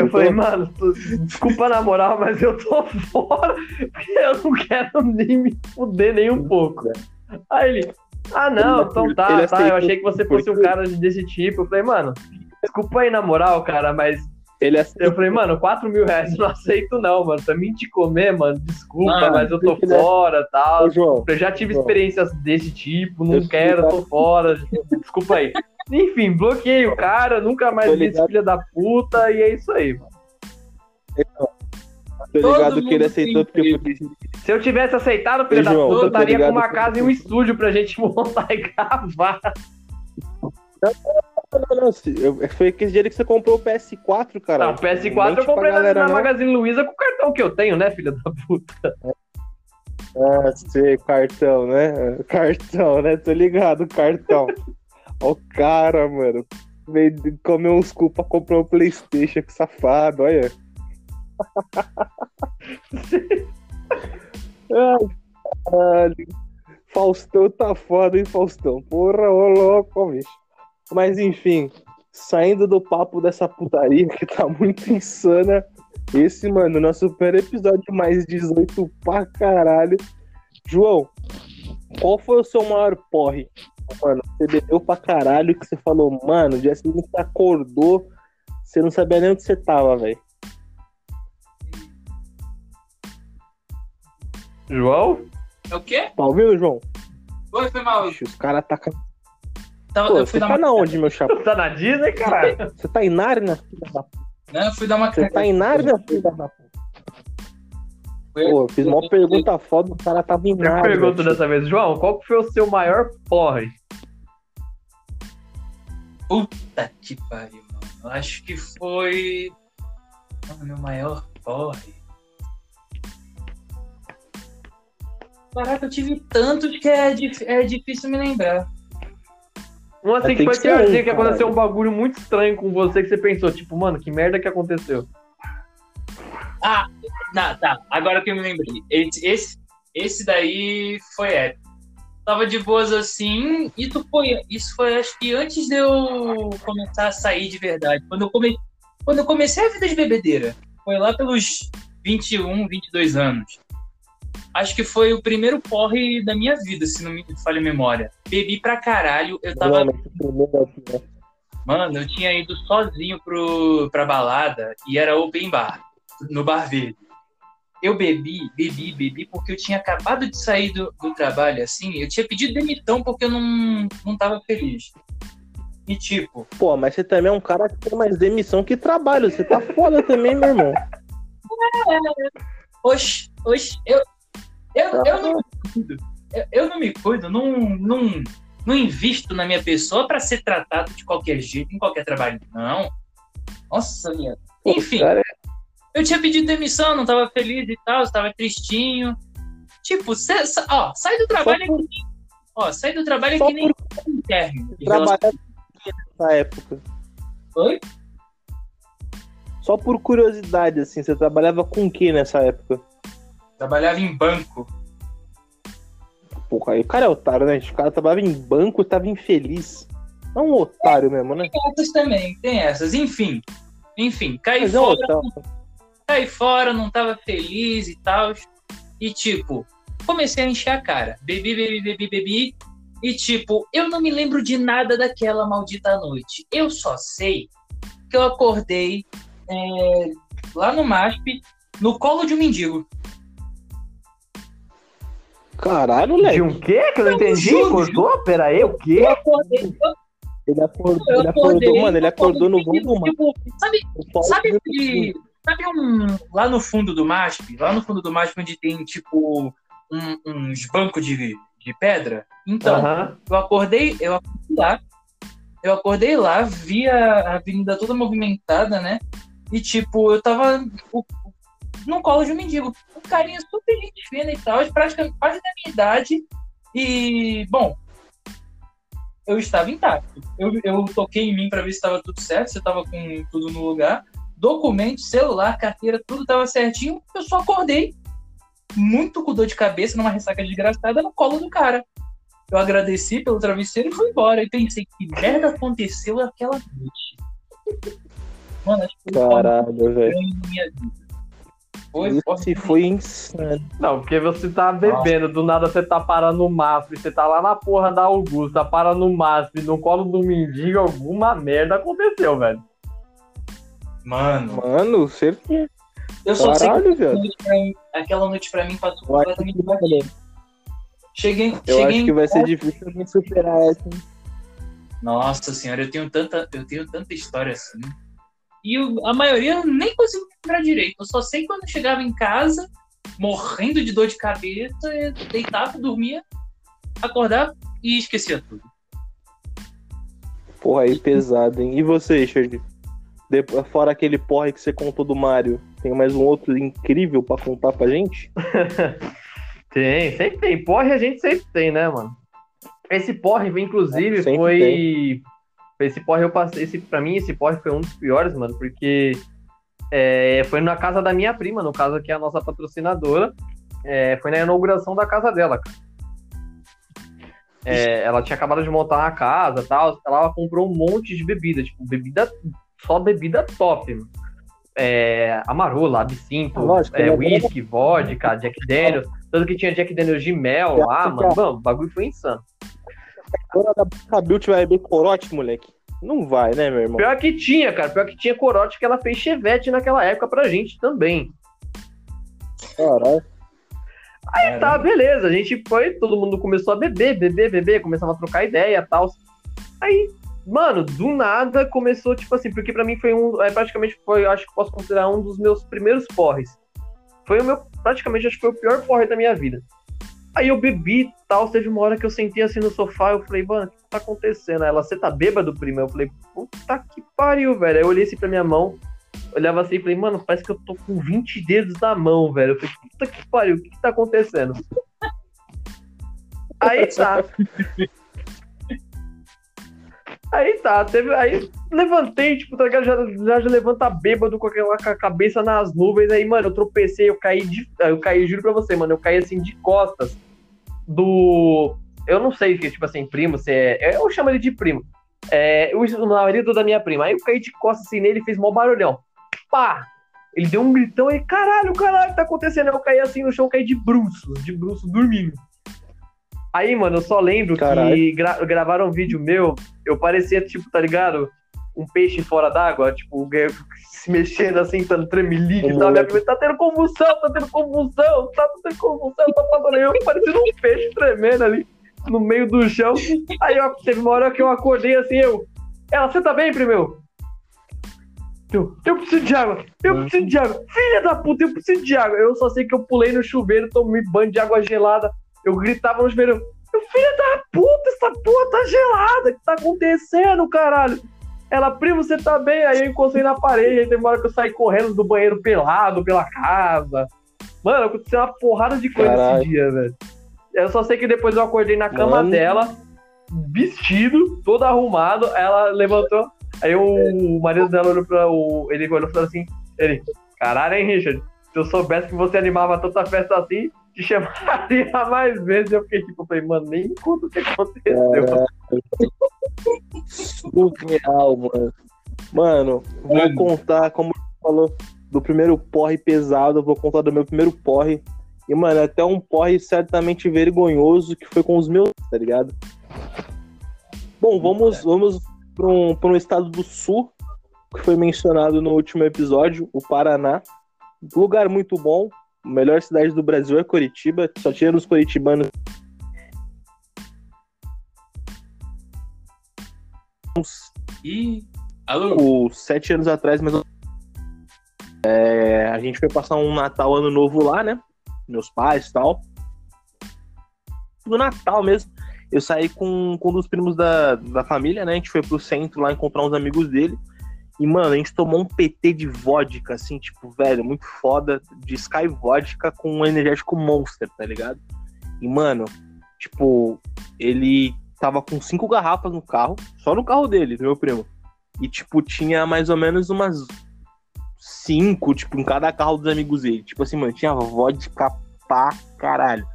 Eu falei, mano, tu- desculpa na moral, mas eu tô fora, porque eu não quero nem me fuder nem um pouco. Aí ele, ah não, então tá, tá, eu achei que você fosse um cara desse tipo. Eu falei, mano, desculpa aí na moral, cara, mas Ele aceitou. eu falei, mano, 4 mil reais eu não aceito não, mano. Pra mim te comer, mano, desculpa, Mano, mas eu tô porque ele é- fora tal. Ô, João, Eu já tive João. experiências desse tipo, não Eu tô quero, tô fora. Desculpa aí. Enfim, bloqueei o cara, nunca mais Tô vi esse filho da puta, e é isso aí, mano. tô Todo ligado que ele aceitou porque foi Se eu tivesse aceitado, filho Ei, da João, puta, eu tô estaria com uma casa e um estúdio pra gente montar e gravar. Não, não, eu- foi aquele dia que você comprou o PS4, cara. Não, PS4 eu comprei na, na Magazine Luiza com o cartão que eu tenho, né, filho da puta? Ah, sei, cartão, né? Cartão, né? Tô ligado, cartão. Ó o cara, mano. Veio comer uns cu pra comprar um Playstation, que safado, olha. Ai, caralho. Faustão tá foda, hein, Faustão? Porra, ô louco, bicho. Mas enfim, saindo do papo dessa putaria que tá muito insana. Esse, mano, nosso primeiro episódio mais 18 pra caralho. João, qual foi o seu maior porre? Mano, você bebeu pra caralho que você falou, mano, dia seguinte você acordou, você não sabia nem onde você tava, velho. João? É o quê? Tá ouvindo, João? Oi, foi mal. Ixi, os caras tá. Tava, Pô, eu você fui dar tá uma. na onde, meu chapa? Tá na Disney, caralho? Você tá em filha da puta? Não, eu fui dar uma. Você tá em filha da puta? Pô, eu fiz uma pergunta foda, o cara tava em Eu Nárnia. pergunto dessa vez, João, qual que foi o seu maior porre? Puta que pariu, mano. Eu acho que foi. Mano, meu maior porre. Caraca, eu tive tantos que é, dif- é difícil me lembrar. Um assim que foi que um, que aconteceu um bagulho muito estranho com você que você pensou, tipo, mano, que merda que aconteceu? Ah, tá, tá. Agora que eu me lembrei. Esse, esse, esse daí foi épico. Tava de boas assim. Isso foi, isso foi acho que antes de eu começar a sair de verdade. Quando eu, come, quando eu comecei a vida de bebedeira. Foi lá pelos 21, 22 anos. Acho que foi o primeiro porre da minha vida, se não me falha a memória. Bebi pra caralho. Eu tava né? Mano, eu tinha ido sozinho pro, pra balada e era open bar, no bar verde. Eu bebi, bebi, bebi, porque eu tinha acabado de sair do, do trabalho, assim, eu tinha pedido demissão porque eu não, não tava feliz. E tipo. Pô, mas você também é um cara que tem mais demissão que trabalho. Você tá foda também, meu irmão. Oxe, oxe, eu, eu, eu, não me cuido. Eu, eu não me cuido, não, não, não invisto na minha pessoa para ser tratado de qualquer jeito, em qualquer trabalho. Não. Nossa, minha. Enfim, eu tinha pedido demissão, não tava feliz e tal, estava tristinho. Tipo, cê, ó, sai do trabalho por... aqui. Ó, sai do trabalho aqui nem interno. Trabalhar nessa época. Oi? Só por curiosidade, assim, você trabalhava com o que nessa época? Trabalhava em banco. Porra, aí o cara é otário, né? O cara trabalhava em banco e tava infeliz. É um otário mesmo, né? Tem essas também, tem essas. Enfim. Enfim, caí Mas fora. É caí fora, não tava feliz e tal. E tipo, comecei a encher a cara. Bebi, bebi, bebi, bebi. E tipo, eu não me lembro de nada daquela maldita noite. Eu só sei que eu acordei é, lá no MASP, no colo de um mendigo. Caralho, moleque. De um quê? Que eu não entendi? Cortou? Pera aí, o quê? Eu acordei. Ele acordou, ele acordou mano, ele acordou no voo do tipo, Sabe, sabe, que, sabe um, lá no fundo do MASP, lá no fundo do MASP onde tem, tipo, um, uns bancos de, de pedra? Então, eu acordei, eu acordei lá, eu acordei lá, vi a avenida toda movimentada, né? E, tipo, eu tava no colo de um mendigo. Um carinha super gente fina e tal, praticamente quase da minha idade. E, bom, eu estava intacto. Eu, eu toquei em mim para ver se estava tudo certo, se estava com tudo no lugar. Documento, celular, carteira, tudo estava certinho. Eu só acordei, muito com dor de cabeça, numa ressaca desgraçada, no colo do cara. Eu agradeci pelo travesseiro e fui embora. E pensei, que merda aconteceu aquela noite? Mano, acho que foi Caralho, velho. minha vida. Foi, Esse foi insano. Não, porque você tá bebendo, Nossa. do nada você tá parando no MASP, você tá lá na porra da Augusta, para no MASP, no colo do mendigo, alguma merda aconteceu, velho. Mano. Mano, certeza. Eu só Caralho, sei que aquela noite pra mim passou completamente batido. Cheguei, eu cheguei acho que vai ser difícil alguém superar essa. Nossa senhora, eu tenho tanta, eu tenho tanta história assim. E eu, a maioria eu nem consigo lembrar direito. Eu só sei quando chegava em casa, morrendo de dor de cabeça, deitava, dormia, acordava e esquecia tudo. Porra, aí pesado, hein? E você, Richard? Fora aquele porre que você contou do Mario, tem mais um outro incrível para contar pra gente? tem, sempre tem. Porre a gente sempre tem, né, mano? Esse porre, inclusive, é, foi. Tem. Esse porre eu passei. Esse, pra mim, esse porre foi um dos piores, mano, porque é, foi na casa da minha prima, no caso que é a nossa patrocinadora. É, foi na inauguração da casa dela, cara. É, ela tinha acabado de montar a casa tal. Ela comprou um monte de bebida, tipo, bebida. Só bebida top, mano. É, Amarula, Absinto, é, whisky, vodka, Jack Daniels. Tanto que tinha Jack Daniels de mel lá, mano. Mano, o bagulho foi insano. Dona da Cabilt vai beber corote, moleque. Não vai, né, meu irmão? Pior que tinha, cara. Pior que tinha corote que ela fez chevette naquela época pra gente também. Caralho. Aí tá, beleza. A gente foi, todo mundo começou a beber, beber, beber, começava a trocar ideia e tal. Aí, mano, do nada começou, tipo assim, porque pra mim foi um. É, praticamente foi, acho que posso considerar um dos meus primeiros porres. Foi o meu, praticamente, acho que foi o pior porre da minha vida. Aí eu bebi tal, teve uma hora que eu sentei assim no sofá, eu falei, mano, o que tá acontecendo? Ela, você tá bêbado, prima? Eu falei, puta que pariu, velho. Aí eu olhei assim pra minha mão, olhava assim e falei, mano, parece que eu tô com 20 dedos na mão, velho. Eu falei, puta que pariu, o que, que tá acontecendo? Aí tá. Aí tá, teve. Aí levantei, tipo, tá ligado? Já, já, levanta bêbado com aquela com a cabeça nas nuvens. Aí, mano, eu tropecei, eu caí de. Eu caí, juro pra você, mano, eu caí assim de costas do. Eu não sei que, tipo assim, primo, se é. Eu chamo ele de primo. É, o marido da minha prima. Aí eu caí de costas assim nele fez mó barulhão. Pá! Ele deu um gritão e, caralho, caralho, tá acontecendo? Eu caí assim no chão, caí de bruços, de bruços dormindo. Aí, mano, eu só lembro Caralho. que gra gravaram um vídeo meu, eu parecia, tipo, tá ligado? um peixe fora d'água, tipo, se mexendo assim, tá tremelique e tal. Minha prima tá tendo convulsão, tá tendo convulsão, tá tendo convulsão, tá passando eu parecendo um peixe tremendo ali no meio do chão. Aí eu, teve uma hora que eu acordei assim, eu. Ela, você tá bem, primo? Eu, eu preciso de água, eu preciso de água. Filha da puta, eu preciso de água. Eu só sei que eu pulei no chuveiro, tomei banho de água gelada. Eu gritava no chuveiro, meu filho da puta, essa porra tá gelada, o que tá acontecendo, caralho? Ela, primo, você tá bem? Aí eu encostei na parede, aí uma hora que eu saí correndo do banheiro pelado pela casa. Mano, aconteceu uma porrada de coisa Caralho. esse dia, velho. Eu só sei que depois eu acordei na cama Mano. dela, vestido, todo arrumado. Ela levantou. Aí o marido dela olhou pra. O, ele olhou e falou assim: ele, caralho, hein, Richard? Se eu soubesse que você animava tanta festa assim, te chamaria mais vezes. Eu fiquei tipo, falei, mano, nem conta o que aconteceu. Surreal, mano. Mano, vou mano. contar, como falou, do primeiro porre pesado, vou contar do meu primeiro porre. E, mano, até um porre certamente vergonhoso que foi com os meus, tá ligado? Bom, vamos, é. vamos para um, pra um estado do sul, que foi mencionado no último episódio, o Paraná. Lugar muito bom, a melhor cidade do Brasil é Curitiba, só tinha os curitibanos. E alô? Sete anos atrás, mas é, a gente foi passar um Natal, Ano Novo lá, né? Meus pais e tal. Do Natal mesmo. Eu saí com, com um dos primos da, da família, né? A gente foi pro centro lá encontrar uns amigos dele. E, mano, a gente tomou um PT de vodka, assim, tipo, velho, muito foda, de Sky Vodka com um energético Monster, tá ligado? E, mano, tipo, ele tava com cinco garrafas no carro, só no carro dele, do meu primo. E, tipo, tinha mais ou menos umas cinco, tipo, em cada carro dos amigos dele. Tipo assim, mano, tinha vodka pra caralho.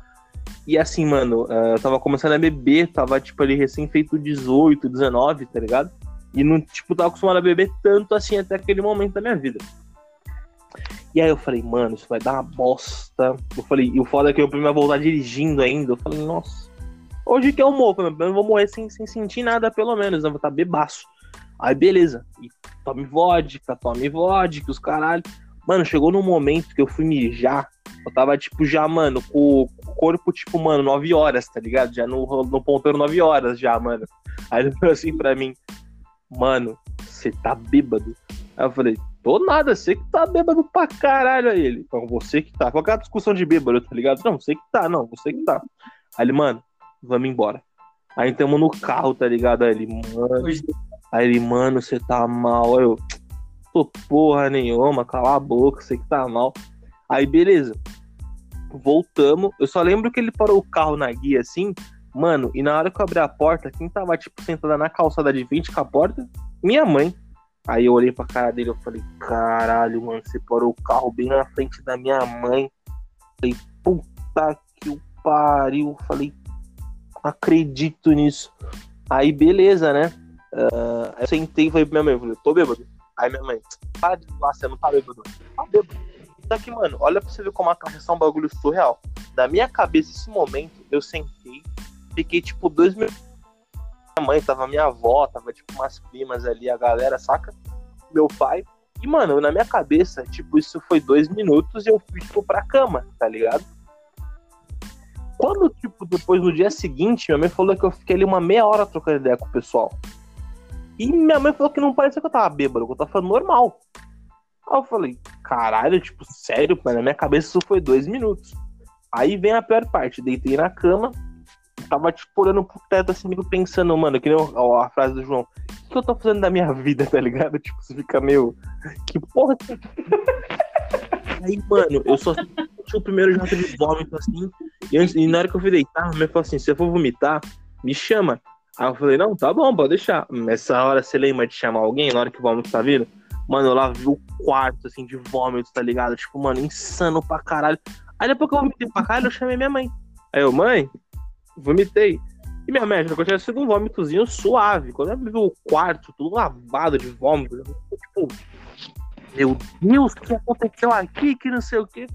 E assim, mano, eh, eu tava começando a beber, tava, tipo, ali recém feito 18, 19, tá ligado? E não, tipo, tava acostumado a beber tanto assim até aquele momento da minha vida. E aí eu falei, mano, isso vai dar uma bosta. Eu falei, e o foda é que eu primeiro voltar dirigindo ainda. Eu falei, nossa, hoje que eu morro, eu vou morrer sem, sem sentir nada, pelo menos, né? Eu vou estar tá bebaço. Aí beleza. E tome vodka, tome vodka, os caralho. Mano, chegou num momento que eu fui mijar. Eu tava, tipo, já, mano, com o corpo, tipo, mano, 9 horas, tá ligado? Já no, no ponteiro 9 horas já, mano. Aí ele falou assim pra mim, mano, você tá bêbado? Aí eu falei, tô nada, você que tá bêbado pra caralho. Aí ele, então, você que tá. Qual é a discussão de bêbado, tá ligado? Não, você que tá, não, você que tá. Aí ele, mano, vamos embora. Aí estamos no carro, tá ligado? Aí ele, mano. Aí ele, mano, você tá mal. Aí eu, tô porra nenhuma, cala a boca, você que tá mal. Aí, beleza. Voltamos. Eu só lembro que ele parou o carro na guia assim. Mano, e na hora que eu abri a porta, quem tava, tipo, sentada na calçada de 20 com a porta? Minha mãe. Aí eu olhei pra cara dele e falei, caralho, mano, você parou o carro bem na frente da minha mãe. Falei, puta que o pariu. Falei, acredito nisso. Aí, beleza, né? Uh, eu sentei e falei pra minha mãe, falei, tô bêbado. Aí minha mãe, para de zoar, você não tá bêbado. Tá bêbado. Só que, mano, olha pra você ver como a caixa é um bagulho surreal. Na minha cabeça, esse momento, eu sentei, fiquei tipo dois minutos. Minha mãe, tava minha avó, tava tipo umas primas ali, a galera, saca? Meu pai. E, mano, na minha cabeça, tipo, isso foi dois minutos e eu fui, tipo, pra cama, tá ligado? Quando, tipo, depois no dia seguinte, minha mãe falou que eu fiquei ali uma meia hora trocando ideia com o pessoal. E minha mãe falou que não parecia que eu tava bêbado, que eu tava falando normal. Aí eu falei, caralho, tipo, sério, mas na minha cabeça isso foi dois minutos. Aí vem a pior parte, deitei na cama, tava, tipo, olhando pro teto assim, pensando, mano, que nem a frase do João, o que eu tô fazendo da minha vida, tá ligado? Tipo, você fica meio. Que porra. Aí, mano, eu só senti o primeiro jato de vômito assim. E, antes, e na hora que eu fui deitar, minha falou assim: se eu for vomitar, me chama. Aí eu falei: não, tá bom, pode deixar. Nessa hora você lembra de chamar alguém na hora que o vômito tá vindo? Mano, eu lá vi o quarto, assim, de vômito, tá ligado? Tipo, mano, insano pra caralho. Aí depois que eu vomitei pra caralho, eu chamei minha mãe. Aí eu, mãe, vomitei. E minha médica eu tinha sido um vômitozinho suave. Quando eu vi o quarto tudo lavado de vômito, eu tipo, meu Deus, o que aconteceu aqui? Que não sei o que.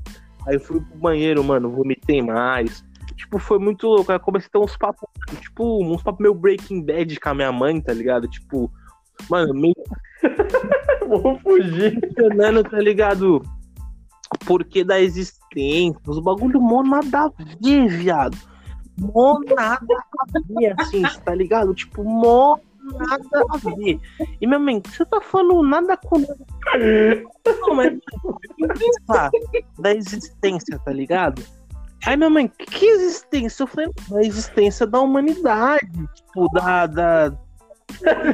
Aí eu fui pro banheiro, mano, vomitei mais. Tipo, foi muito louco. Aí comecei a ter uns papos, tipo, uns papos meio Breaking Bad com a minha mãe, tá ligado? Tipo, Mano, meio Vou fugir. questionando, tá ligado? O porquê da existência, os bagulho mó nada a ver, viado. Mó nada a ver, assim, tá ligado? Tipo, mó nada a ver. E minha mãe, você tá falando nada com. Não, mas pensar da existência, tá ligado? Aí minha mãe, que existência? Eu falei, da existência da humanidade, tipo, da, da,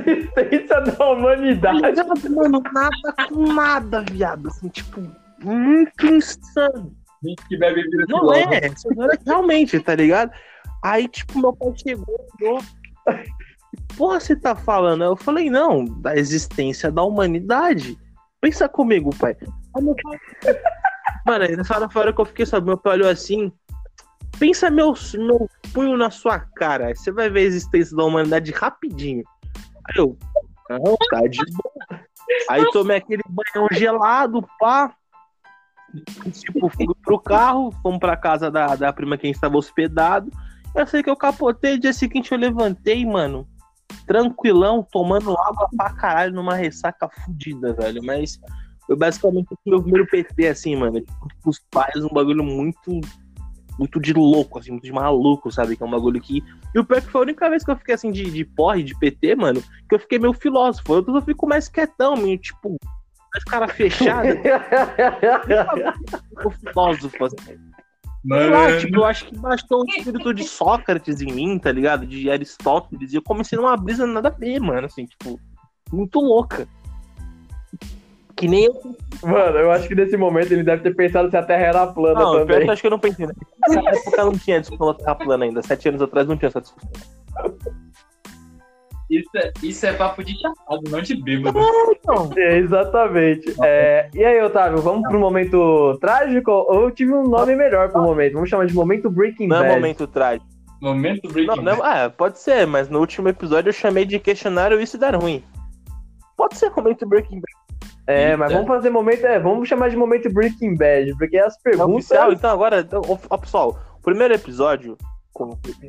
Existência da humanidade. ligado, mano? Nada com nada, viado. Assim, tipo, muito insano. Gente que bebe vira Não é, isso não é realmente, tá ligado? Aí, tipo, meu pai chegou e falou: Porra, você tá falando? Eu falei, não, da existência da humanidade. Pensa comigo, pai. Aí meu pai. Mano, nessa hora que eu fiquei sabendo, meu pai olhou assim. Pensa meu, meu punho na sua cara. Você vai ver a existência da humanidade rapidinho. Aí eu, não, tá de boa. Aí tomei aquele banhão gelado, pá. Tipo, fui pro carro, fomos pra casa da, da prima que a gente estava hospedado. Eu sei que eu capotei, dia seguinte eu levantei, mano. Tranquilão, tomando água pra caralho numa ressaca fudida, velho. Mas foi basicamente o meu primeiro PT, assim, mano. Tipo, os pais, um bagulho muito. Muito de louco, assim, muito de maluco, sabe? Que é um bagulho que. E o pior é que foi a única vez que eu fiquei assim de, de porre, de PT, mano, que eu fiquei meio filósofo. Eu, eu fico mais quietão, meio tipo. Mais cara fechada. o filósofo, assim. Sei lá, Mano, tipo, eu acho que bastou o espírito de Sócrates em mim, tá ligado? De Aristóteles. E eu comecei numa brisa nada a ver, mano. Assim, tipo, muito louca. Que nem eu. Mano, eu acho que nesse momento ele deve ter pensado se a Terra era plana Não, também. eu acho que eu não pensei, né? Nessa época não tinha discussão da Terra plana ainda. Sete anos atrás não tinha essa discussão. Isso é, isso é papo de chapado, não de bêbado. Então, É, exatamente. É, e aí, Otávio, vamos pro momento trágico? Ou eu tive um nome melhor pro momento? Vamos chamar de momento Breaking não é Bad. momento trágico. Momento Não, Breaking não, Bad. é, pode ser, mas no último episódio eu chamei de questionário isso dar ruim. Pode ser momento Breaking Bad. É, mas Eita. vamos fazer momento. É, vamos chamar de momento Breaking Bad, porque as É perguntas. oficial, então agora, então, ó, pessoal, o primeiro episódio,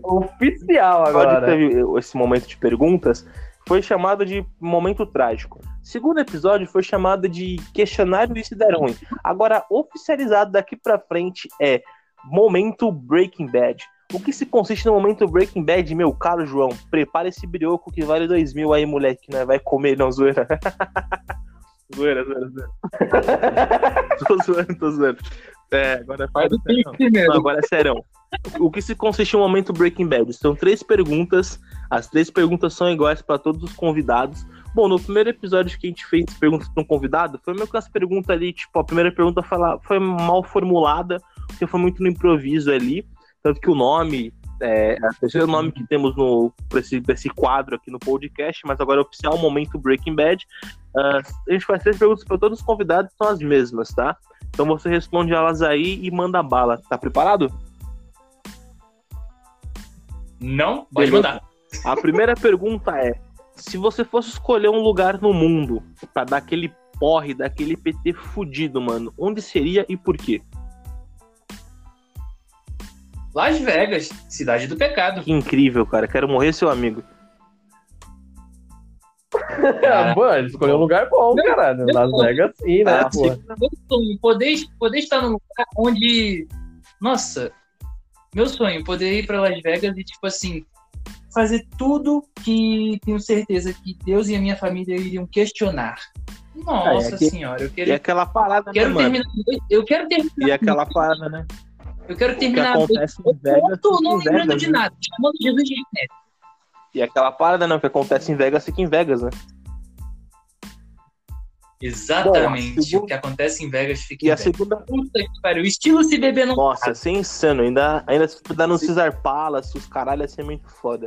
Oficial agora. teve esse momento de perguntas, foi chamado de momento trágico. Segundo episódio foi chamado de questionário e se der ruim. Agora, oficializado daqui pra frente é momento Breaking Bad. O que se consiste no momento Breaking Bad, meu caro João? Prepara esse brioco que vale dois mil aí, moleque, né? Vai comer, não, zoeira. zoeira, zoeira, zoeira. tô zoando, tô zoando. É, agora faz não. primeiro. Não, agora é sério. O que se consiste no momento Breaking Bad? São três perguntas. As três perguntas são iguais para todos os convidados. Bom, no primeiro episódio que a gente fez perguntas para um convidado, foi meio que as perguntas ali, tipo, a primeira pergunta foi, lá- foi mal formulada, porque foi muito no improviso ali. Tanto que o nome, é, é o nome que temos no, pra esse, pra esse quadro aqui no podcast, mas agora é oficial, momento Breaking Bad. Ah, a gente faz três perguntas para todos os convidados, são as mesmas, tá? Então você responde elas aí e manda bala. Tá preparado? Não? Pode Beleza. mandar. A primeira pergunta é: se você fosse escolher um lugar no mundo pra dar aquele porre, daquele PT fudido, mano, onde seria e por quê? Las Vegas, cidade do pecado. Que incrível, cara. Quero morrer seu amigo. Ah, mano, escolheu um lugar bom, caralho. Las Vegas sim, né, Ah, poder, poder estar num lugar onde. Nossa, meu sonho, poder ir pra Las Vegas e, tipo assim, fazer tudo que tenho certeza que Deus e a minha família iriam questionar. Nossa Ah, é que- senhora, eu E quero, aquela parada, quero né, terminar. Eu quero terminar. E aquela parada, né? Eu quero O que terminar. a noite acontece em Vegas, fica não em lembrando Vegas, de né? nada, chamando Jesus de Neto. E aquela parada, não, o que acontece em Vegas fica em Vegas, né? Exatamente. Bom, segunda- O que acontece em Vegas fica E em a Vegas. segunda. Puta que pariu. Estilo se beber não. Nossa, isso é insano. Ainda, ainda se puder no Cesar Palace, os caralho, ia ser muito foda.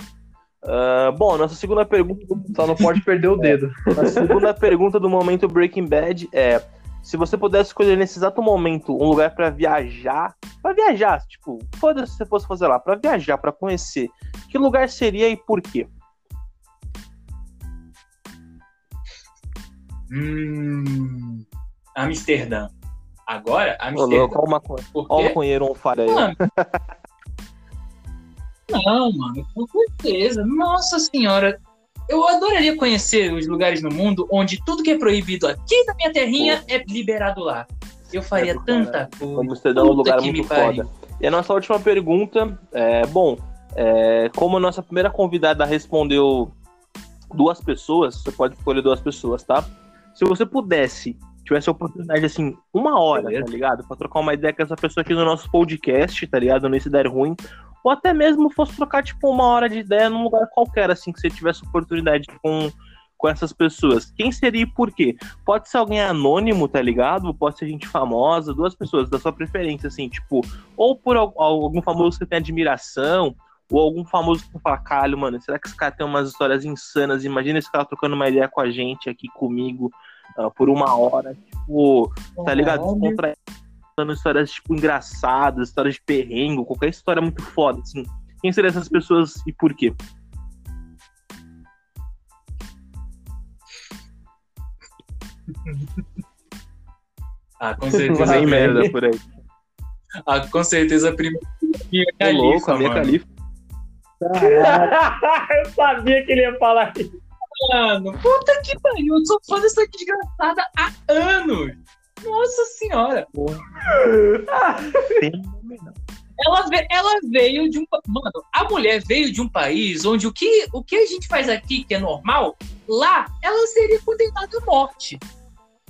Ah, bom, nossa segunda pergunta. Só não pode perder o dedo. A segunda pergunta do momento Breaking Bad é: se você pudesse escolher nesse exato momento um lugar pra viajar, pra viajar, tipo, foda-se se você fosse fazer lá, pra viajar, pra conhecer, que lugar seria e por quê? Hum. Amsterdã. Agora, Amsterdã. olha o maconhe- Por olha o maconheiro on fire aí. Não, mano, com certeza. Nossa senhora. eu adoraria conhecer os lugares no mundo onde tudo que é proibido aqui na minha terrinha é liberado lá. Eu faria É, tanta coisa. Como você dá um lugar muito foda. E a nossa última pergunta é, bom, é, como a nossa primeira convidada respondeu duas pessoas, você pode escolher duas pessoas, tá? Se você pudesse, tivesse a oportunidade, assim, uma hora, tá ligado? Pra trocar uma ideia com essa pessoa aqui no nosso podcast, tá ligado? Nesse der ruim. Ou até mesmo fosse trocar, tipo, uma hora de ideia num lugar qualquer, assim, que você tivesse oportunidade com, com essas pessoas. Quem seria e por quê? Pode ser alguém anônimo, tá ligado? Pode ser gente famosa, duas pessoas da sua preferência, assim, tipo, ou por al- algum famoso que você tem admiração, ou algum famoso que fala, caralho, mano, será que esse cara tem umas histórias insanas? Imagina esse cara trocando uma ideia com a gente aqui comigo ah, por uma hora, tipo, tá ligado? Contando histórias, tipo, engraçadas, histórias de perrengue, qualquer história muito foda, assim. Quem seriam essas pessoas e por quê? Ah, com certeza. Sem a merda por aí. Ah, com certeza a primeira. Minha Ô, louco, a minha mano. califa. eu sabia que ele ia falar isso. Mano, puta que pariu, eu sou fã dessa desgraçada há anos. Nossa senhora. Ela, ela veio de um. Mano, a mulher veio de um país onde o que, o que a gente faz aqui, que é normal, lá ela seria condenada à morte.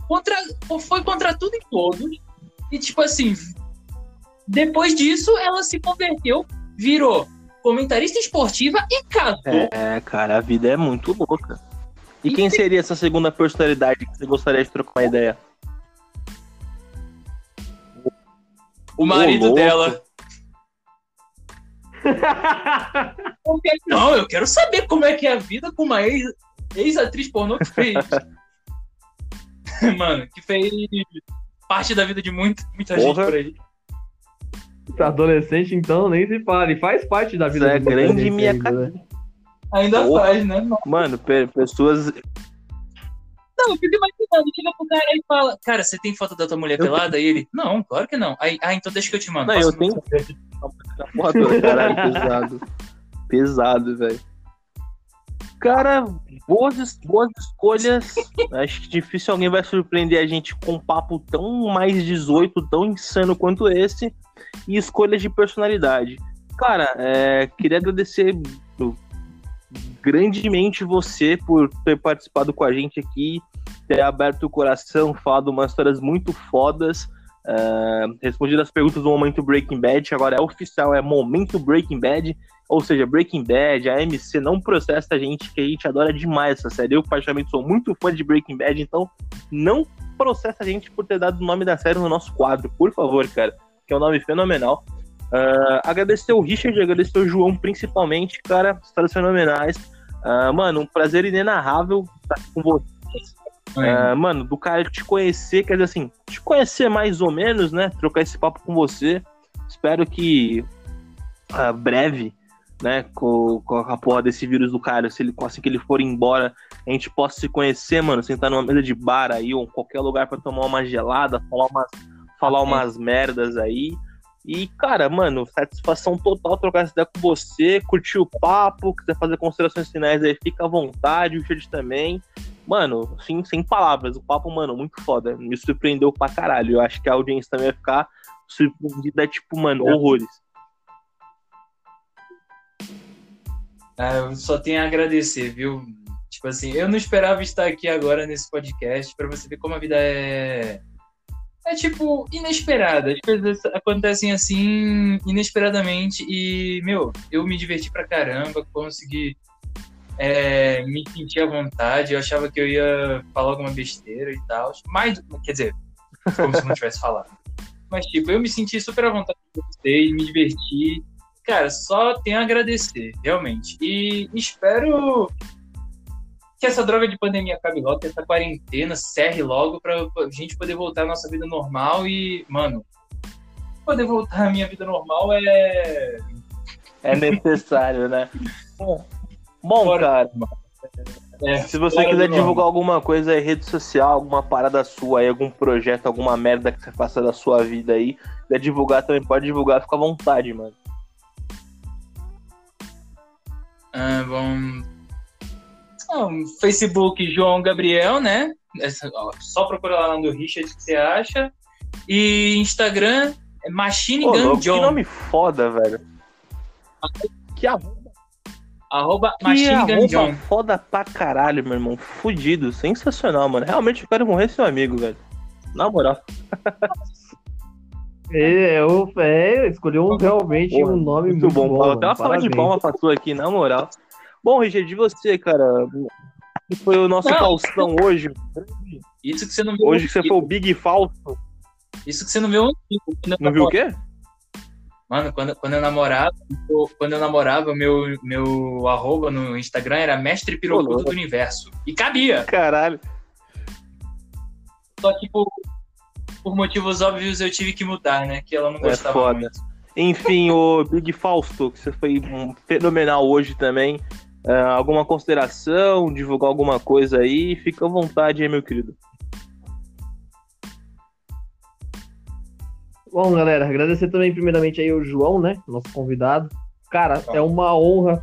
Contra, foi contra tudo e todos. E, tipo assim, depois disso, ela se converteu, virou comentarista esportiva e casou. É, cara, a vida é muito louca. E quem seria essa segunda personalidade que você gostaria de trocar uma ideia? o marido dela. Quero- Não, eu quero saber como é que é a vida com uma ex- ex-atriz pornô que fez. Mano, que fez parte da vida de muita, muita gente Porra. por aí. Adolescente, então, nem se fala. E faz parte da Isso vida é do muita grande minha ainda, né? Ainda Porra. faz, né? Não, Mano, pe- pessoas. eu fico imaginando, chega pro cara e fala, cara, você tem foto da tua mulher Eu pelada? E ele, não, claro que não. Aí, ah, então deixa que eu te mando. Não, eu tenho. Porra toda, caralho, pesado. Pesado, velho. Cara, boas, boas escolhas. Acho que difícil alguém vai surpreender a gente com um papo tão mais 18, tão insano quanto esse. E escolhas de personalidade. Cara, é, queria agradecer grandemente você por ter participado com a gente aqui, ter aberto o coração, falado umas histórias muito fodas. é, respondido as perguntas do Momento Breaking Bad, agora é oficial, é Momento Breaking Bad, ou seja, Breaking Bad, a MC não processa a gente, que a gente adora demais essa série. Eu, particularmente, sou muito fã de Breaking Bad, então não processa a gente por ter dado o nome da série no nosso quadro, por favor, cara, que é um nome fenomenal. Ah, agradecer o Richard, agradecer o João, principalmente, cara, histórias fenomenais. Ah, mano, um prazer inenarrável estar com você. Ah, mano, do cara te conhecer, quer dizer assim, te conhecer mais ou menos, né? Trocar esse papo com você. Espero que ah, breve, né, com, com a porra desse vírus do cara, se ele assim que ele for embora, a gente possa se conhecer, mano, sentar numa mesa de bar aí, ou em qualquer lugar pra tomar uma gelada, falar umas, falar umas merdas aí. E, cara, mano, satisfação total trocar essa ideia com você, curtir o papo, quiser fazer considerações finais aí, fica à vontade, o Richard também. Mano, assim, sem palavras, o papo, mano, muito foda. Me surpreendeu pra caralho. Eu acho que a audiência também vai ficar surpreendida, tipo, mano, horrores. Ah, eu só tenho a agradecer, viu? Tipo assim, eu não esperava estar aqui agora nesse podcast pra você ver como a vida é. É tipo, inesperada. As coisas acontecem assim, inesperadamente. E, meu, eu me diverti pra caramba, consegui é, me sentir à vontade. Eu achava que eu ia falar alguma besteira e tal. Mas, quer dizer, como se não tivesse falado. Mas, tipo, eu me senti super à vontade com vocês, me diverti. Cara, só tenho a agradecer, realmente. E espero que essa droga de pandemia acabe logo, que essa quarentena serre logo pra pra gente poder voltar à nossa vida normal e, mano, poder voltar à minha vida normal é. É necessário, né? Bom, bom Fora- cara, é se você quiser divulgar alguma coisa aí, rede social, alguma parada sua aí, algum projeto, alguma merda que você faça da sua vida aí, quiser divulgar também, pode divulgar, fica à vontade, mano. Ah, bom. Não, Facebook João Gabriel, né? Só procura lá no Richard que você acha. E Instagram é Machine Gun louco, John. Que nome foda, velho. Que arroba, Arroba que Machine Gun arroba John. foda pra caralho, meu irmão. Fudido, sensacional, mano. Realmente eu quero morrer seu amigo, velho. Na moral. É, eu, é, escolheu um, realmente Porra, um nome Muito, bom. mano. Até uma salva de palma pra tu aqui, na moral. Bom, Richard, de você, cara. Que foi o nosso Não. Faustão hoje. Isso que você não viu. Hoje que você foi o Big Fausto. Isso que você não viu Não viu o quê? Mano, quando, quando eu namorava, eu- quando eu namorava, meu, meu arroba no Instagram era mestre pirocudo do universo. E cabia. Caralho. Só que por, por motivos óbvios eu tive que mudar, né? Que ela não É gostava foda. muito. Enfim, o Big Fausto, que você foi um fenomenal hoje também. É, alguma consideração, divulgar alguma coisa aí? Fica à vontade aí, meu querido. Bom, galera, agradecer também primeiramente aí o João, né? Nosso convidado. Cara, é uma honra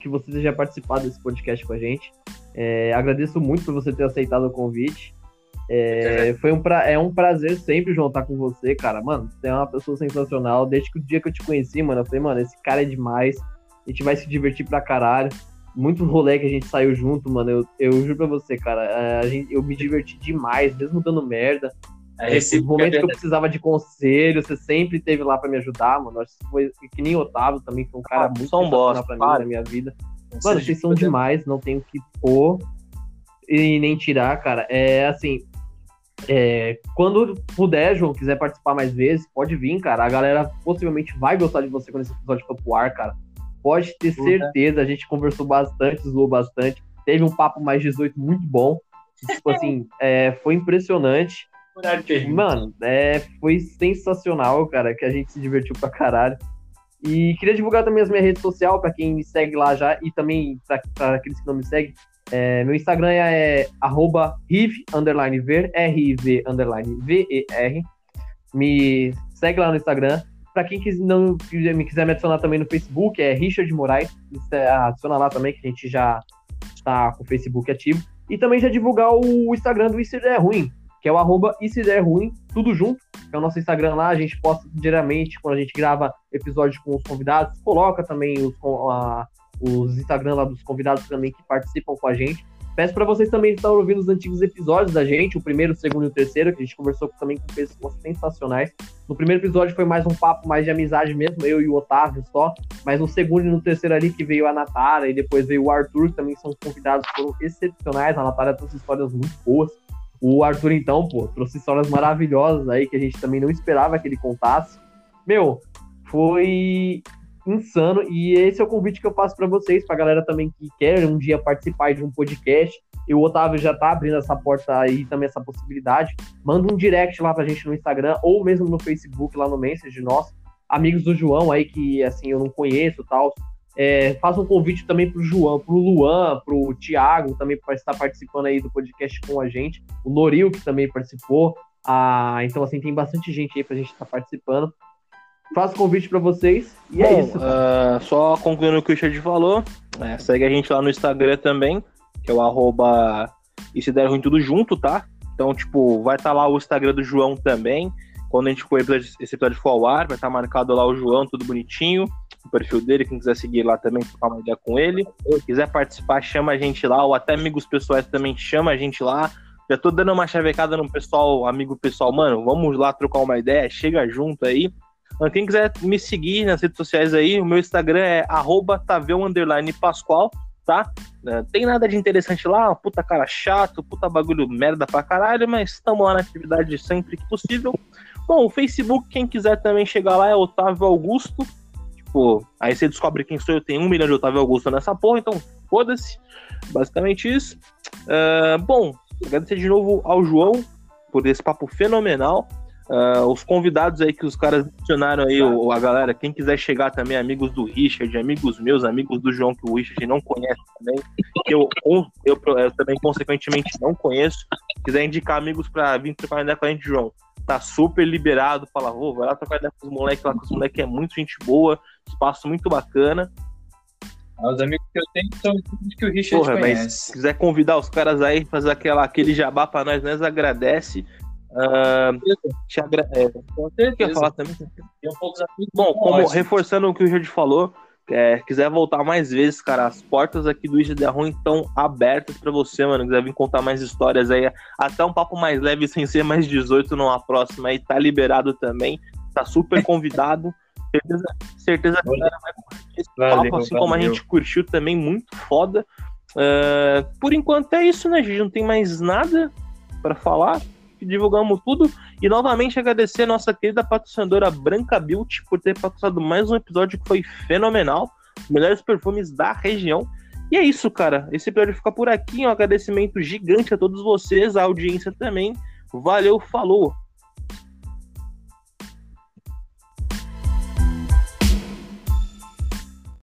que você tenha participado desse podcast com a gente. É, agradeço muito por você ter aceitado o convite. É, foi um pra, é um prazer sempre, João, estar com você, cara. Mano, você é uma pessoa sensacional. Desde que o dia que eu te conheci, mano, eu falei, mano, esse cara é demais. A gente vai se divertir pra caralho. Muito rolê que a gente saiu junto, mano. Eu, eu juro pra você, cara. é, A gente, eu me diverti demais, mesmo dando merda. É, Os momentos que eu verdade. precisava de conselho, você sempre esteve lá pra me ajudar, mano. Acho que foi que nem o Otávio também, foi um cara Ah, muito bosta, pra mim para. na minha vida. Você Mano, vocês são demais, não tenho que pôr e nem tirar, cara. É assim. é, quando puder, João, quiser participar mais vezes, pode vir, cara. A galera possivelmente vai gostar de você quando esse episódio for pro ar, cara. Pode ter Uhum. certeza, a gente conversou bastante, zoou bastante. Teve um papo mais 18 muito bom. Tipo assim, é, foi impressionante. Mano, é, foi sensacional, cara, que a gente se divertiu pra caralho. E queria divulgar também as minhas redes sociais pra quem me segue lá já e também pra, pra aqueles que não me seguem. É, meu Instagram é arroba riv, underline ver, R-I-V, underline V-E-R. Me segue lá no Instagram. Pra quem quis, não quiser- me quiser me adicionar também no Facebook, é Richard Moraes. É- Adiciona lá também, que a gente já tá com o Facebook ativo. E também já divulgar o Instagram do Isso é Ruim, que é o arroba Isso é Ruim, tudo junto. É o nosso Instagram lá, a gente posta diariamente quando a gente grava episódios com os convidados, coloca também os, a- os Instagram lá dos convidados também que participam com a gente. Peço para vocês também estar ouvindo os antigos episódios da gente, o primeiro, o segundo e o terceiro, que a gente conversou também com pessoas sensacionais. No primeiro episódio foi mais um papo mais de amizade mesmo, eu e o Otávio só. Mas no segundo e no terceiro ali que veio a Natara e depois veio o Arthur, que também são convidados foram excepcionais. A Natara trouxe histórias muito boas. O Arthur, então, pô, trouxe histórias maravilhosas aí que a gente também não esperava que ele contasse. Meu, foi insano e esse é o convite que eu faço para vocês, pra galera também que quer um dia participar de um podcast. E o Otávio já tá abrindo essa porta aí também, essa possibilidade. Manda um direct lá pra gente no Instagram ou mesmo no Facebook, lá no Message nosso. Amigos do João aí que, assim, eu não conheço tal. É, faça um convite também pro João, pro Luan, pro Thiago também para estar participando aí do podcast com a gente. O Noril, que também participou. Ah, então, assim, tem bastante gente aí pra gente estar participando. Faço convite pra vocês e é Bom, isso. ah, só concluindo o que o Richard falou, é, segue a gente lá no Instagram também, que é o arroba e se der ruim tudo junto, tá? Então, tipo, vai estar lá o Instagram do João também. Quando a gente for esse episódio for ao ar, vai estar marcado lá o João, tudo bonitinho. O perfil dele, quem quiser seguir lá também, trocar uma ideia com ele. Se quiser participar, chama a gente lá, ou até amigos pessoais também, chama a gente lá. Já tô dando uma chavecada no pessoal, amigo pessoal, mano, vamos lá trocar uma ideia, chega junto aí. Quem quiser me seguir nas redes sociais aí, o meu Instagram é arroba Taveu underline Pascoal, tá? Não tem nada de interessante lá, puta cara chato, puta bagulho merda pra caralho, mas estamos lá na atividade sempre que possível. Bom, o Facebook, quem quiser também chegar lá é Otávio Augusto. Tipo, aí você descobre quem sou eu, tem um milhão de Otávio Augusto nessa porra, então foda-se. Basicamente isso. Ah, bom, agradecer de novo ao João por esse papo fenomenal. Ah, os convidados aí que os caras adicionaram aí, o- a galera, quem quiser chegar também, amigos do Richard, amigos meus, amigos do João, que o Richard não conhece também, que eu, eu, eu também, consequentemente, não conheço. Quiser indicar amigos pra vir trocar ideia com a gente, João, tá super liberado. Fala, ô, vai lá trocar ideia com os moleques lá, que os moleques é muito gente boa, espaço muito bacana. Os amigos que eu tenho são os que o Richard Porra, conhece. mas se quiser convidar os caras aí, fazer aquela, aquele jabá pra nós, nós agradece. Ah, te agra... é, Com quer certeza. falar também? Bom, como reforçando o que o Richard falou, é, quiser voltar mais vezes, cara, as portas aqui do de Ruim estão abertas pra você, mano. Quiser vir contar mais histórias aí, até um papo mais leve, sem ser mais 18 numa próxima aí, tá liberado também. Tá super convidado. certeza, certeza que a galera vai curtir esse Valeu, papo, assim como a valeu. gente curtiu também, muito foda. É, por enquanto é isso, né, gente? Não tem mais nada pra falar. Divulgamos tudo. E novamente agradecer a nossa querida patrocinadora Branca Beauty por ter patrocinado mais um episódio que foi fenomenal. Melhores perfumes da região. E é isso, cara. Esse episódio fica por aqui. Um agradecimento gigante a todos vocês, a audiência também. Valeu, falou!